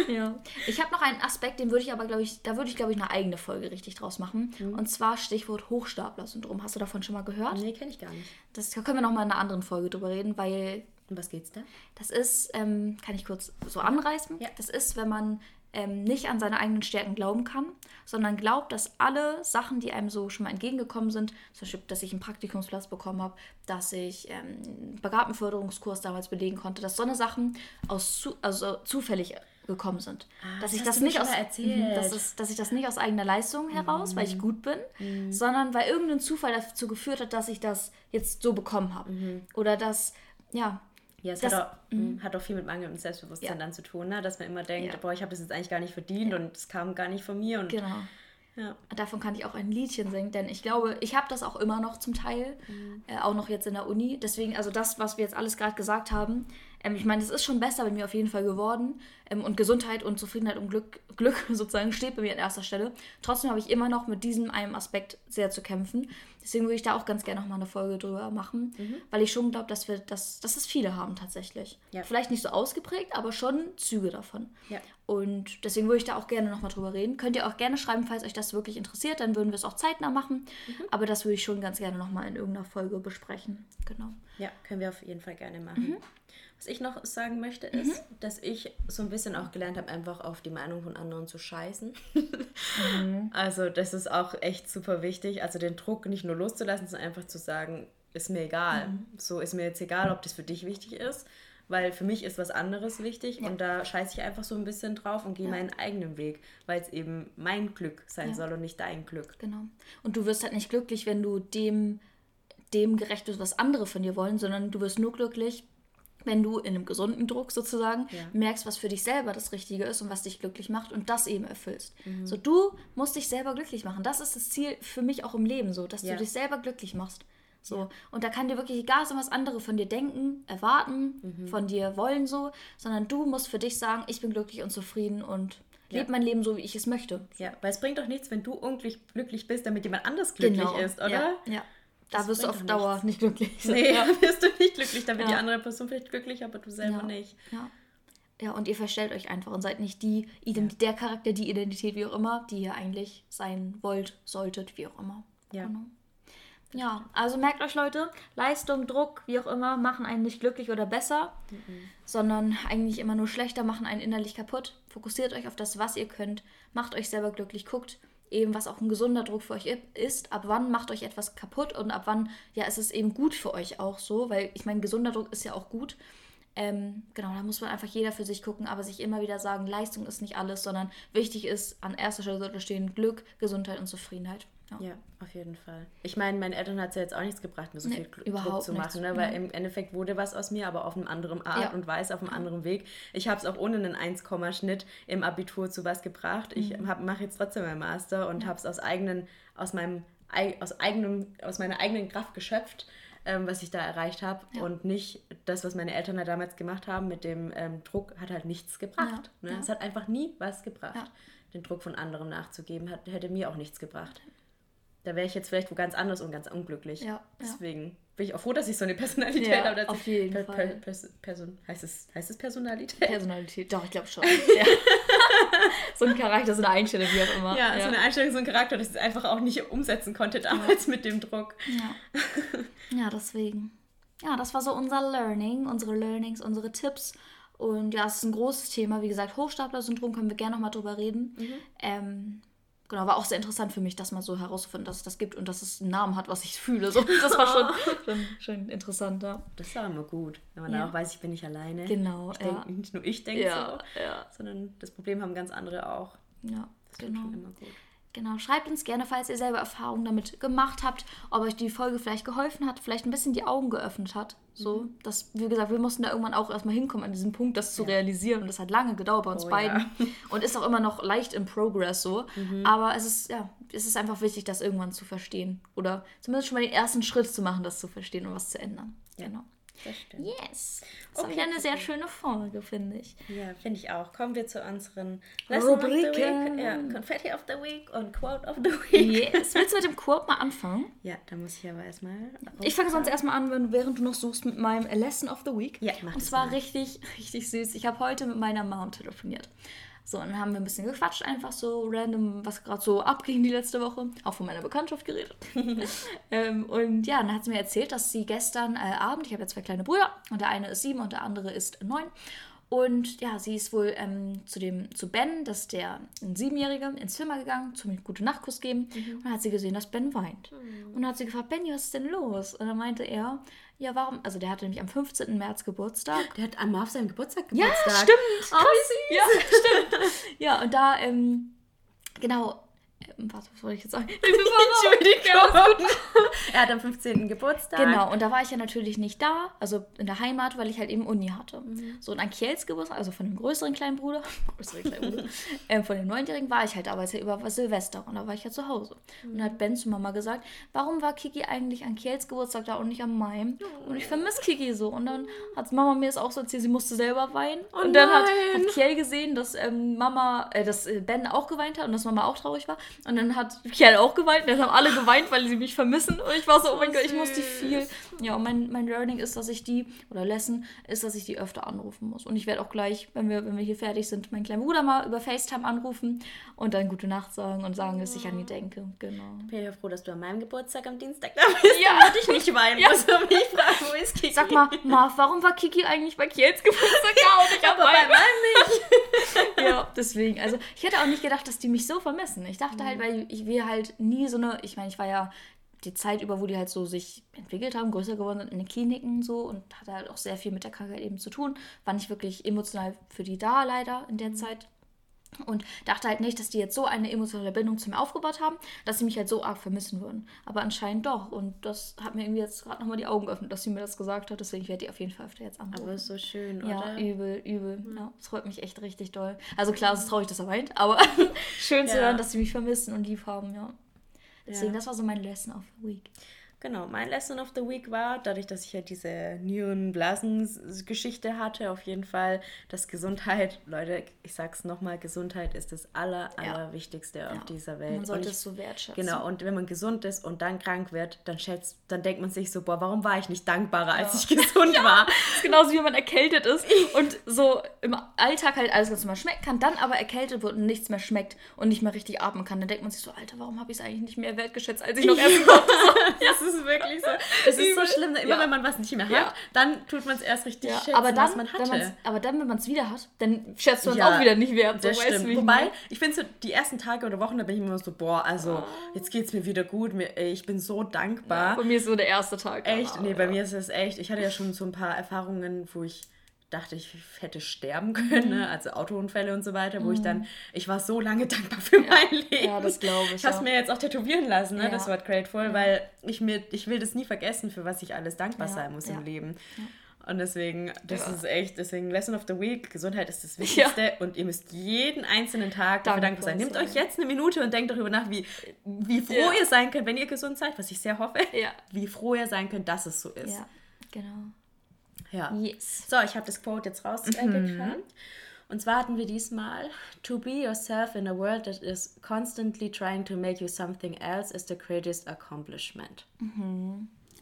ja. Ich habe noch einen Aspekt, den würde ich aber, glaube ich, da würde ich, glaube ich, eine eigene Folge richtig draus machen. Und zwar Stichwort Hochstapler-Syndrom. Hast du davon schon mal gehört? Nee, kenne ich gar nicht. Das da können wir noch mal in einer anderen Folge drüber reden, weil Um was geht's da? das ist, ähm, kann ich kurz so anreißen? Ja. Das ist, wenn man ähm, nicht an seine eigenen Stärken glauben kann, sondern glaubt, dass alle Sachen, die einem so schon mal entgegengekommen sind, zum Beispiel, dass ich einen Praktikumsplatz bekommen habe, dass ich ähm, einen Begabtenförderungskurs damals belegen konnte, dass so eine Sachen aus zu, also zufällig gekommen sind. dass das ich das nicht aus. Mhm. Mhm, dass, es, dass ich das nicht aus eigener Leistung heraus, weil ich gut bin, sondern weil irgendein Zufall dazu geführt hat, dass ich das jetzt so bekommen habe. Mhm. Oder dass, ja, Ja, es Das- hat, auch, mm, hat auch viel mit mangelndem Selbstbewusstsein Ja. dann zu tun, ne? dass man immer denkt, Ja. boah, ich habe das jetzt eigentlich gar nicht verdient und es kam gar nicht von mir. Und genau. ja. Davon kann ich auch ein Liedchen singen, denn ich glaube, ich habe das auch immer noch zum Teil, äh, auch noch jetzt in der Uni. Deswegen, also das, was wir jetzt alles gerade gesagt haben, ähm, ich meine, es ist schon besser bei mir auf jeden Fall geworden. Ähm, und Gesundheit und Zufriedenheit und Glück, Glück sozusagen steht bei mir an erster Stelle. Trotzdem habe ich immer noch mit diesem einem Aspekt sehr zu kämpfen. Deswegen würde ich da auch ganz gerne nochmal eine Folge drüber machen, weil ich schon glaube, dass wir das, dass es viele haben tatsächlich. Ja. Vielleicht nicht so ausgeprägt, aber schon Züge davon. Ja. Und deswegen würde ich da auch gerne nochmal drüber reden. Könnt ihr auch gerne schreiben, falls euch das wirklich interessiert, dann würden wir es auch zeitnah machen. Aber das würde ich schon ganz gerne nochmal in irgendeiner Folge besprechen. Genau. Ja, können wir auf jeden Fall gerne machen. Was ich noch sagen möchte, ist, dass ich so ein bisschen auch gelernt habe, einfach auf die Meinung von anderen zu scheißen. Also das ist auch echt super wichtig. Also den Druck nicht nur loszulassen, sondern einfach zu sagen, ist mir egal. So ist mir jetzt egal, ob das für dich wichtig ist. Weil für mich ist was anderes wichtig und da scheiße ich einfach so ein bisschen drauf und gehe meinen eigenen Weg, weil es eben mein Glück sein Ja. soll und nicht dein Glück. Genau. Und du wirst halt nicht glücklich, wenn du dem, dem gerecht bist, was andere von dir wollen, sondern du wirst nur glücklich, wenn du in einem gesunden Druck sozusagen Ja. merkst, was für dich selber das Richtige ist und was dich glücklich macht und das eben erfüllst. Mhm. So, du musst dich selber glücklich machen. Das ist das Ziel für mich auch im Leben, so, dass Ja. du dich selber glücklich machst. So. Und da kann dir wirklich egal sein, was andere von dir denken, erwarten, Mhm. von dir wollen, so, sondern du musst für dich sagen, ich bin glücklich und zufrieden und Ja. lebe mein Leben so, wie ich es möchte. Ja, weil es bringt doch nichts, wenn du unglücklich glücklich bist, damit jemand anders glücklich ist, oder? Genau. Ja, ja. Da wirst du auf Dauer nichts. nicht glücklich. Nee, Ja. dann bist du nicht glücklich, damit Ja. die andere Person vielleicht glücklich, aber du selber Ja. nicht. Ja. ja, und ihr verstellt euch einfach und seid nicht die Ident der Charakter, die Identität, wie auch immer, die ihr eigentlich sein wollt, solltet, wie auch immer. Ja. Genau. Ja, also merkt euch Leute, Leistung, Druck, wie auch immer, machen einen nicht glücklich oder besser, sondern eigentlich immer nur schlechter, machen einen innerlich kaputt. Fokussiert euch auf das, was ihr könnt, macht euch selber glücklich, guckt eben, was auch ein gesunder Druck für euch ist, ab wann macht euch etwas kaputt und ab wann, ja, ist es eben gut für euch auch so, weil ich meine, gesunder Druck ist ja auch gut. Ähm, genau, da muss man einfach jeder für sich gucken, aber sich immer wieder sagen, Leistung ist nicht alles, sondern wichtig ist, an erster Stelle sollte stehen Glück, Gesundheit und Zufriedenheit. Ja. Ja, auf jeden Fall. Ich meine, meinen Eltern hat es ja jetzt auch nichts gebracht, mir so Nee, viel Druck überhaupt zu machen, ne? weil Ja. im Endeffekt wurde was aus mir, aber auf einem anderen Art Ja. und Weise, auf einem anderen Weg. Ich habe es auch ohne einen 1-Schnitt im Abitur zu was gebracht. Ich Mhm. mache jetzt trotzdem meinen Master und habe es aus eigenen, aus meinem, aus eigenem, aus meiner eigenen Kraft geschöpft. Ähm, was ich da erreicht habe Ja. und nicht das, was meine Eltern da damals gemacht haben mit dem ähm, Druck, hat halt nichts gebracht. Ja, Ne? ja. Es hat einfach nie was gebracht. Ja. Den Druck von anderen nachzugeben, hat, hätte mir auch nichts gebracht. Da wäre ich jetzt vielleicht wo ganz anders und ganz unglücklich. Ja, ja. Deswegen bin ich auch froh, dass ich so eine Personalität Ja, habe. auf jeden per, Fall. Per, Pers- Person, heißt, es, heißt es Personalität? Personalität, doch, ich glaube schon. So ein Charakter, so eine Einstellung, wie auch immer. Ja, so eine Einstellung, so ein Charakter, dass ich es einfach auch nicht umsetzen konnte damals mit dem Druck. Ja. ja, deswegen. Ja, das war so unser Learning, unsere Learnings, unsere Tipps. Und ja, es ist ein großes Thema. Wie gesagt, Hochstapler-Syndrom können wir gerne nochmal drüber reden. Ähm, genau, war auch sehr interessant für mich, das mal so herauszufinden, dass es das gibt und dass es einen Namen hat, was ich fühle. So, das war schon, schon, schon interessant, ja. Das war immer gut, wenn man Ja. auch weiß, ich bin nicht alleine. Genau, ich denk, ja. Nicht nur ich denke Ja, so, ja. sondern das Problem haben ganz andere auch. Ja, Das genau. schon immer gut. Genau, schreibt uns gerne, falls ihr selber Erfahrungen damit gemacht habt, ob euch die Folge vielleicht geholfen hat, vielleicht ein bisschen die Augen geöffnet hat. So, Mhm. das, wie gesagt, wir mussten da irgendwann auch erstmal hinkommen an diesem Punkt, das zu realisieren. Und das hat lange gedauert bei uns Oh, beiden. ja. Mhm. Und ist auch immer noch leicht im Progress so. Aber es ist, ja, es ist einfach wichtig, das irgendwann zu verstehen. Oder zumindest schon mal den ersten Schritt zu machen, das zu verstehen und was zu ändern. Genau. Das stimmt. Yes. Das Okay, wieder eine sehr schöne Folge, finde ich. Ja, finde ich auch. Kommen wir zu unseren Lesson of the Rubriken. Week. Ja, Confetti of the Week und Quote of the Week. Yes. Willst du mit dem Quote mal anfangen? Ja, da muss ich aber erstmal. Ich fange sonst erstmal an, wenn, während du noch suchst, mit meinem Lesson of the Week. Ja, mach Und das zwar mal. richtig, richtig süß. Ich habe heute mit meiner Mom telefoniert. So, und dann haben wir ein bisschen gequatscht, einfach so random, was gerade so abging die letzte Woche. Auch von meiner Bekanntschaft geredet. ähm, und ja, dann hat sie mir erzählt, dass sie gestern äh, Abend, ich habe ja zwei kleine Brüder, und der eine ist sieben und der andere ist neun. Und ja, sie ist wohl ähm, zu, dem, zu Ben, das ist der ein Siebenjährige, ins Zimmer gegangen, zum gute Nachtkuss geben. Und dann hat sie gesehen, dass Ben weint. Und dann hat sie gefragt, Benny, was ist denn los? Und dann meinte er, ja, warum? Also der hatte nämlich am 15. März Geburtstag. Der hat einmal auf seinem Geburtstag Ja, Geburtstag. stimmt. Oh, krass. Ja, stimmt. Ja, und da, ähm, genau, was wollte ich jetzt sagen? Entschuldigung. er hat am 15. Geburtstag. Genau, und da war ich ja natürlich nicht da, also in der Heimat, weil ich halt eben Uni hatte. So, und an Kiels Geburtstag, also von dem größeren kleinen Bruder, größeren kleinen Bruder, ähm, von dem Neunjährigen war ich halt aber es ja über Silvester und da war ich ja zu Hause. Und dann hat Ben zu Mama gesagt, warum war Kiki eigentlich an Kiels Geburtstag da und nicht an meinem? Und ich vermisse Kiki so. Und dann hat Mama mir das auch so erzählt, sie musste selber weinen. und dann hat, hat Kiel gesehen, dass ähm, Mama, äh, dass äh, Ben auch geweint hat und dass Mama auch traurig war. Und dann hat Kiel auch geweint. Dann haben alle geweint, weil sie mich vermissen. Und ich war so, oh mein Gott, ich muss die viel. Ja, und mein, mein Learning ist, dass ich die, oder Lesson, ist, dass ich die öfter anrufen muss. Und ich werde auch gleich, wenn wir, wenn wir hier fertig sind, meinen kleinen Bruder mal über FaceTime anrufen und dann gute Nacht sagen und sagen, dass ich an ihn denke. Genau. Ich bin ja froh, dass du an meinem Geburtstag am Dienstag da bist, Ja. damit ich nicht weinen Ja. muss und mich fragen, wo ist Kiki? Sag mal, Marv, warum war Kiki eigentlich bei Kiels Geburtstag da und ich hab aber bei meinem nicht. Ja, deswegen. Also ich hätte auch nicht gedacht, dass die mich so vermissen. Ich dachte halt, weil ich, wir halt nie so eine, ich meine, ich war ja die Zeit über, wo die halt so sich entwickelt haben, größer geworden sind in den Kliniken so und hatte halt auch sehr viel mit der Krankheit eben zu tun. War nicht wirklich emotional für die da leider in der Zeit. Und dachte halt nicht, dass die jetzt so eine emotionale Bindung zu mir aufgebaut haben, dass sie mich halt so arg vermissen würden. Aber anscheinend doch. Und das hat mir irgendwie jetzt gerade nochmal die Augen geöffnet, dass sie mir das gesagt hat. Deswegen werde ich auf jeden Fall öfter jetzt anrufen. Aber ist so schön, Ja, oder? übel, übel. Ja, das freut mich echt richtig doll. Also klar, es ist traurig, dass er weint, aber schön zu Ja. hören, dass sie mich vermissen und lieb haben, ja. Deswegen, Ja. das war so mein Lesson of the Week. Genau, mein Lesson of the Week war, dadurch, dass ich ja diese Nierenblasen-Geschichte hatte, auf jeden Fall, dass Gesundheit, Leute, ich sag's nochmal, Gesundheit ist das aller, Ja. allerwichtigste Ja. auf dieser Welt. Man sollte ich- es so wertschätzen. Genau, und wenn man gesund ist und dann krank wird, dann schätzt, dann denkt man sich so, boah, warum war ich nicht dankbarer, als Ja. ich gesund war? Das ist genauso wie wenn man erkältet ist und so im Alltag halt alles ganz normal schmecken kann, dann aber erkältet wird und nichts mehr schmeckt und nicht mehr richtig atmen kann. Dann denkt man sich so, Alter, warum habe ich es eigentlich nicht mehr wertgeschätzt, als ich noch essen konnte? Das ist wirklich so. Es ist so schlimm, immer Ja. wenn man was nicht mehr hat, Ja. dann tut man es erst richtig Ja, schätzen, aber dann, was man wenn hatte. man's, aber dann, wenn man es wieder hat, dann schätzt man es auch wieder nicht wert. So, Das weißt stimmt. Wobei, meine? ich finde so, die ersten Tage oder Wochen, da bin ich immer so, boah, also Ah. jetzt geht's mir wieder gut, ich bin so dankbar. Bei mir ist so der erste Tag. echt, danach, nee, bei mir ist es echt, ich hatte ja schon so ein paar Erfahrungen, wo ich dachte, ich hätte sterben können, Mhm. ne? also Autounfälle und so weiter, wo ich dann, ich war so lange dankbar für mein Leben. Ja, das glaube ich, Ich habe es ja. mir jetzt auch tätowieren lassen, ne? Ja. das Wort grateful, weil ich mir, ich will das nie vergessen, für was ich alles dankbar Ja, sein muss ja. im Leben. Und deswegen, das Ja. ist echt, deswegen Lesson of the Week, Gesundheit ist das Wichtigste und ihr müsst jeden einzelnen Tag dafür Dankbar sein. Nehmt euch jetzt eine Minute und denkt darüber nach, wie, wie froh Ja. ihr sein könnt, wenn ihr gesund seid, was ich sehr hoffe. Ja. Wie froh ihr sein könnt, dass es so ist. Ja, genau. Ja. Yes. So, ich habe das Quote jetzt rausgekramt. Und zwar hatten wir diesmal: To be yourself in a world that is constantly trying to make you something else is the greatest accomplishment.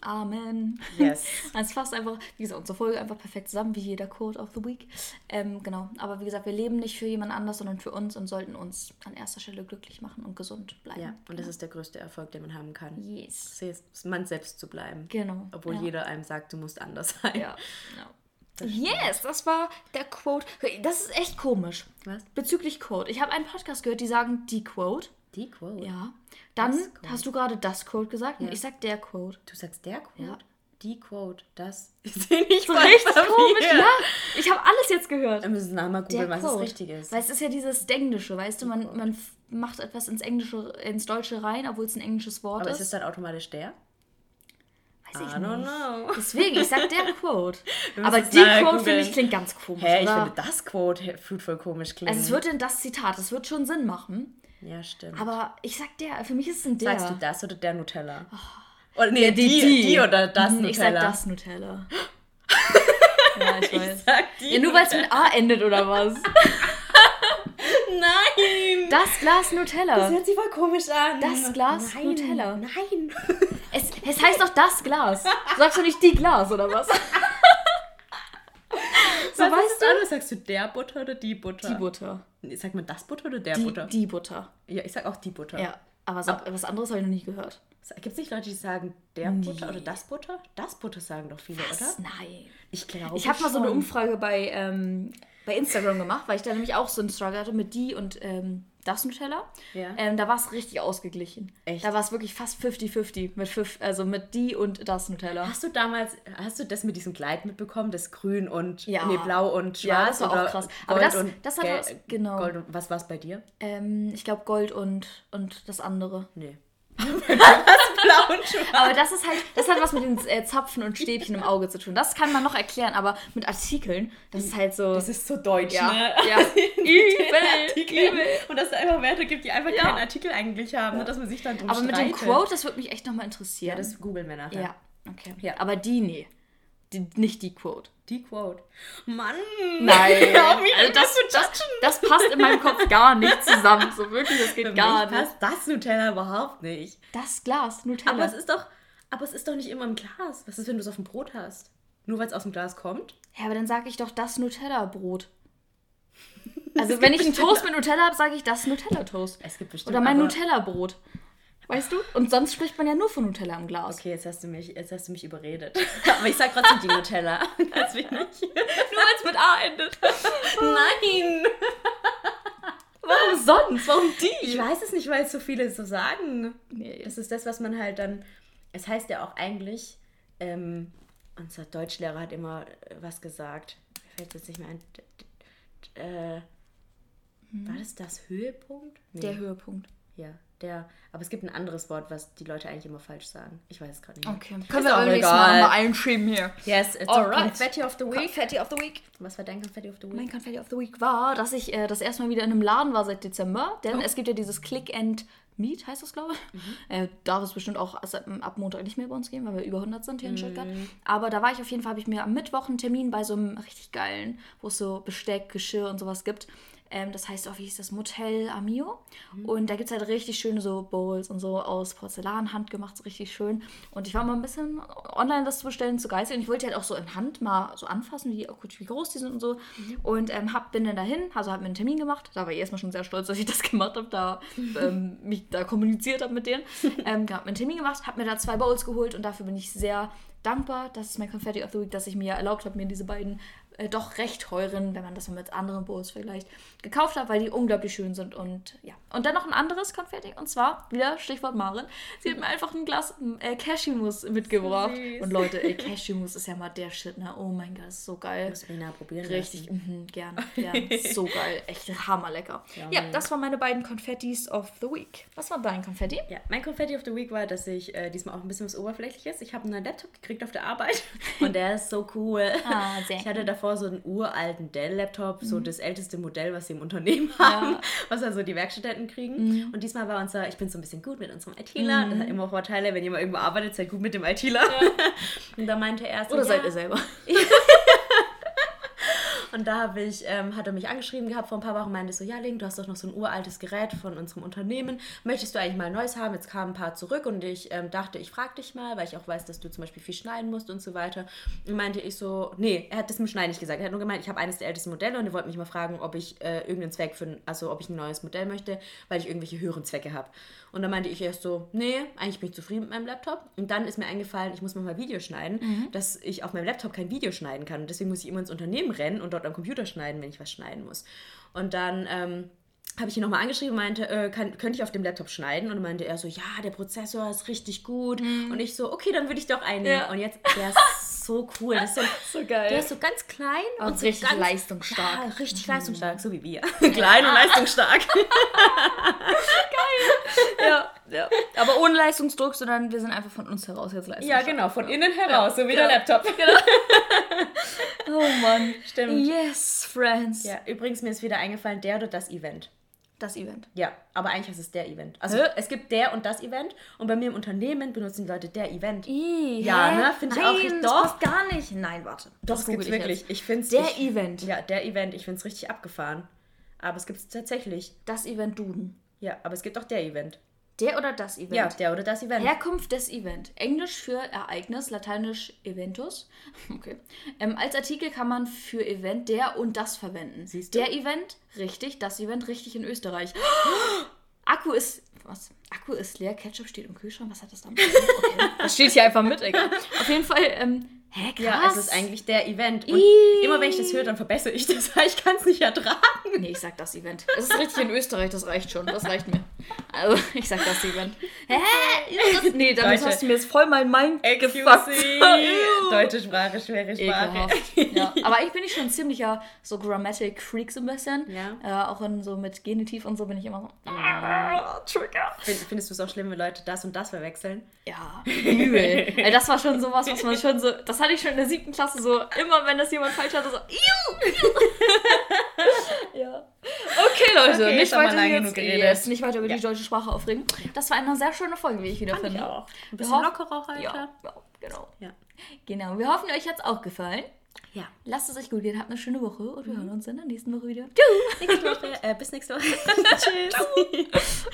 Amen. Yes. Es fasst einfach, wie gesagt, unsere Folge einfach perfekt zusammen, wie jeder Quote of the Week. Ähm, genau. Aber wie gesagt, wir leben nicht für jemand anders, sondern für uns und sollten uns an erster Stelle glücklich machen und gesund bleiben. Ja, und das ist der größte Erfolg, den man haben kann. Yes. Man selbst zu bleiben. Genau. Obwohl ja. jeder einem sagt, du musst anders sein. Ja. ja. Yes, das war der Quote. Das ist echt komisch. Was? Bezüglich Quote. Ich habe einen Podcast gehört, die sagen die Quote. Die Quote. Ja. Dann Das hast du gerade das Quote gesagt. und Ja. Ich sag der Quote. Du sagst der Quote? Ja. Die Quote. Das. Ich sehe nicht So richtig komisch, ja. Ich habe alles jetzt gehört. Wir müssen nachher mal googeln, was das Quote. richtig ist. Weil es ist ja dieses Englische, weißt du, man, man macht etwas ins Englische, ins Deutsche rein, obwohl es ein englisches Wort Aber ist. ist es dann automatisch der? Weiß ich I don't nicht. know. Deswegen, ich sag der Quote. Aber es die Quote finde ich klingt ganz komisch. Hä, ich oder? finde das Quote fühlt voll komisch klingen. also es wird denn das Zitat, das wird schon Sinn machen. Ja, stimmt. Aber ich sag der, für mich ist es ein der. Sagst du das oder der Nutella? Oder nee, die, die, die. die, oder das Mhm, Ich sag Nutella. das Nutella. ja, ich weiß. Ich sag die. Ja, nur weil es mit A endet oder was? Nein! Das Glas Nutella. Das hört sich voll komisch an. Das Glas Nein, Nutella. Nein. Es, es heißt doch das Glas. Sagst du nicht die Glas oder was? so Was weißt ist das andere? Sagst du der Butter oder die Butter? Die Butter. Nee, Sagt man das Butter oder der Die, Butter? die Butter. Ja, ich sag auch die Butter. Ja. Aber so, was anderes habe ich noch nie gehört. Gibt es nicht Leute, die sagen der Butter oder das Butter? Das Butter sagen doch viele, oder? Nein. Ich glaube Ich habe mal so eine. Umfrage bei, ähm, bei Instagram gemacht, weil ich da nämlich auch so einen Struggle hatte mit die und ähm, das Nutella. Ja. Ähm, da war es richtig ausgeglichen. Echt? Da war es wirklich fast 50-50 mit fünf, also mit die und das Nutella. Hast du damals, hast du das mit diesem Kleid mitbekommen, das grün und Ja. nee, blau und schwarz? Ja, das war auch oder krass. Gold Aber das- und das hat was- genau. Gold und, was war es bei dir? Ähm, ich glaube Gold und, und das andere. Nee. Aber das ist halt, das hat was mit den äh, Zapfen und Stäbchen im Auge zu tun. Das kann man noch erklären, aber mit Artikeln, das ist halt so. Das ist so deutsch, ja, ne? ja. Übel, übel, übel. Und dass es einfach Werte gibt, die einfach Ja. keinen Artikel eigentlich haben, ne? dass man sich dann drum Aber mit dem streitet. Quote, das würde mich echt nochmal Ja, interessieren. das googeln wir nachher. Ja, okay. Ja. Aber die, nee. Die, nicht die Quote. Die Quote. Mann! Nein, also das, das, das passt in meinem Kopf gar nicht zusammen. So wirklich, das geht Für gar nicht. passt das Nutella überhaupt nicht. Das Glas, Nutella. Aber es ist doch, aber es ist doch nicht immer im Glas. Was ist, wenn du es auf dem Brot hast? Nur weil es aus dem Glas kommt? ja, aber dann sage ich doch das Nutella-Brot. Also wenn ich einen Toast mit Nutella habe, sage ich das Nutella-Toast. Es gibt bestimmt Oder mein Nutella-Brot. Weißt du? Und sonst spricht man ja nur von Nutella im Glas. Okay, jetzt hast du mich, jetzt hast du mich überredet. Aber ich sag trotzdem die Nutella. Ganz wenig. Nur weil es mit A endet. Nein! Warum sonst? Warum die? Ich weiß es nicht, weil es so viele so sagen. Nee. Das ist das, was man halt dann. Es heißt ja auch eigentlich, ähm, unser Deutschlehrer hat immer äh, was gesagt. Mir fällt jetzt nicht mehr ein. Äh, War das das Höhepunkt? Nee. Der Höhepunkt. Ja, der. Aber es gibt ein anderes Wort, was die Leute eigentlich immer falsch sagen. Ich weiß es gerade nicht. Okay. Können wir auch Mal einschieben hier. Yes, it's Alright. Confetti of the Week. Confetti of the Week. Was war dein Confetti of the Week? Mein Confetti of the Week war, dass ich äh, das erste Mal wieder in einem Laden war seit Dezember. Denn es gibt ja dieses Click and Meet, heißt das, glaube ich. Äh, darf es bestimmt auch erst ab, Montag nicht mehr bei uns geben, weil wir über 100 sind hier in Stuttgart. Aber da war ich auf jeden Fall, habe ich mir am Mittwoch einen Termin bei so einem richtig geilen, wo es so Besteck, Geschirr und sowas gibt. Ähm, das heißt auch, wie hieß das, Motel Amio. Und da gibt es halt richtig schöne so Bowls und so aus Porzellan, handgemacht, so richtig schön. Und ich war mal ein bisschen online das zu bestellen, zu geizig. Und ich wollte halt auch so in Hand mal so anfassen, wie, wie groß die sind und so. Und ähm, hab, bin dann dahin, also habe mir einen Termin gemacht. Da war ich erstmal schon sehr stolz, dass ich das gemacht habe, da ähm, mich da kommuniziert habe mit denen. Ähm, hab mir einen Termin gemacht, habe mir da zwei Bowls geholt und dafür bin ich sehr dankbar. Das ist mein Confetti of the Week, dass ich mir erlaubt habe, mir diese beiden äh, doch recht teuren, wenn man das mal mit anderen Bowls vergleicht, gekauft habe, weil die unglaublich schön sind. Und ja. Und dann noch ein anderes Konfetti. Und zwar, wieder Stichwort Maren. Sie hat mir einfach ein Glas äh, Cashewmus mitgebracht. süß. Und Leute, ey, Cashewmus ist ja mal der Shit, ne? Oh mein Gott, ist so geil. Muss Lena probieren. Richtig, mhm, gern, gern. So geil. Echt hammerlecker. Ja, das waren meine beiden Konfettis of the Week. Was war dein Konfetti? Ja, mein Confetti of the Week war, dass ich äh, diesmal auch ein bisschen was Oberflächliches. Ich habe einen Laptop gekriegt auf der Arbeit und der ist so cool. Ah, sehr Ich hatte davor so einen uralten Dell-Laptop, so das älteste Modell, was sie im Unternehmen haben, was also die Werkstudenten kriegen. Und diesmal war unser, ich bin so ein bisschen gut mit unserem ITler. Das hat immer Vorteile, wenn ihr mal irgendwo arbeitet, seid gut mit dem ITler. Und da meinte er so, Oder ja, seid ihr selber? Und da habe ich, ähm, hat er mich angeschrieben gehabt vor ein paar Wochen, meinte so, ja Link, du hast doch noch so ein uraltes Gerät von unserem Unternehmen. Möchtest du eigentlich mal ein neues haben? Jetzt kamen ein paar zurück und ich ähm, dachte, ich frage dich mal, weil ich auch weiß, dass du zum Beispiel viel schneiden musst und so weiter. Und meinte ich so, nee, er hat das mit Schneiden nicht gesagt. Er hat nur gemeint, ich habe eines der ältesten Modelle und er wollte mich mal fragen, ob ich äh, irgendeinen Zweck für, also ob ich ein neues Modell möchte, weil ich irgendwelche höheren Zwecke habe. Und dann meinte ich erst so, nee, eigentlich bin ich zufrieden mit meinem Laptop. Und dann ist mir eingefallen, ich muss mal Video schneiden, dass ich auf meinem Laptop kein Video schneiden kann. Und deswegen muss ich immer ins Unternehmen rennen und dort am Computer schneiden, wenn ich was schneiden muss. Und dann ähm, habe ich ihn nochmal angeschrieben und meinte, äh, kann, könnte ich auf dem Laptop schneiden? Und meinte er so, ja, der Prozessor ist richtig gut. Und ich so, okay, dann würde ich doch einen. Ja. Und jetzt, der ist so cool. Das ist so, So geil. der ist so ganz klein Und und, so richtig ganz, leistungsstark. Ja, richtig leistungsstark, so wie wir. klein und leistungsstark. ja, ja. Aber ohne Leistungsdruck, sondern wir sind einfach von uns heraus jetzt leistungsstark. Ja, genau, von innen heraus, so wie genau. der Laptop. Oh Mann. Stimmt. Yes, friends. Ja, übrigens, mir ist wieder eingefallen, der oder das Event. Das Event. Ja, aber eigentlich ist es der Event. Also Hä? es gibt der und das Event und bei mir im Unternehmen benutzen die Leute der Event. I, Ja, hä? ne? Find ich auch richtig- doch. gar nicht. Nein, warte. Doch, Das gibt's ich wirklich. jetzt. Ich finde Der ich, Event. Ja, der Event. Ich finde es richtig abgefahren. Aber es gibt es tatsächlich. Das Event Duden. Ja, aber es gibt auch der Event. Der oder das Event? Ja, der oder das Event. Herkunft des Event. Englisch für Ereignis, lateinisch Eventus. Okay. Ähm, als Artikel kann man für Event der und das verwenden. Siehst du? Der Event, richtig. Das Event, richtig in Österreich. Akku ist. Was? Akku ist leer, Ketchup steht im Kühlschrank. Was hat das damit? zu tun? Okay. Das steht hier einfach mit, egal. Auf jeden Fall, ähm, hä, krass. Ja, es ist eigentlich der Event. Und Ih. immer wenn ich das höre, dann verbessere ich das, weil ich kann es nicht ertragen. Nee, ich sag das Event. Es ist richtig in Österreich, das reicht schon. Das reicht mir. Also, ich sag das Event. Hä? Das, nee, damit Leute. hast du mir jetzt voll mein Mind gefuckt. Deutsche Sprache, schwere Sprache. Ekelhaft. Ja. Aber ich bin ich schon ein ziemlicher so Grammatic Freak so ein bisschen. Ja. Äh, auch in, so mit Genitiv und so bin ich immer so. Ah, Trigger. Find, findest du es auch schlimm, wenn Leute das und das verwechseln? Ja, übel. Das war schon sowas, was man schon so. Das hatte ich schon in der siebten Klasse so. Immer wenn das jemand falsch hatte, so. Iu, iu. ja. Okay, Leute, Okay, nicht jetzt weiter lange jetzt, yes, nicht weiter über Ja. die deutsche Sprache aufregen. Das war eine sehr schöne Folge, wie ich wieder finde. Ein Wir bisschen hoffen- lockerer heute. Ja, ja, genau. Ja. Genau, wir hoffen, euch hat es auch gefallen. Ja. Lasst es euch gut gehen, habt eine schöne Woche und wir hören uns in der nächsten Woche wieder. Nächste Woche, äh, bis nächste Woche. Tschüss.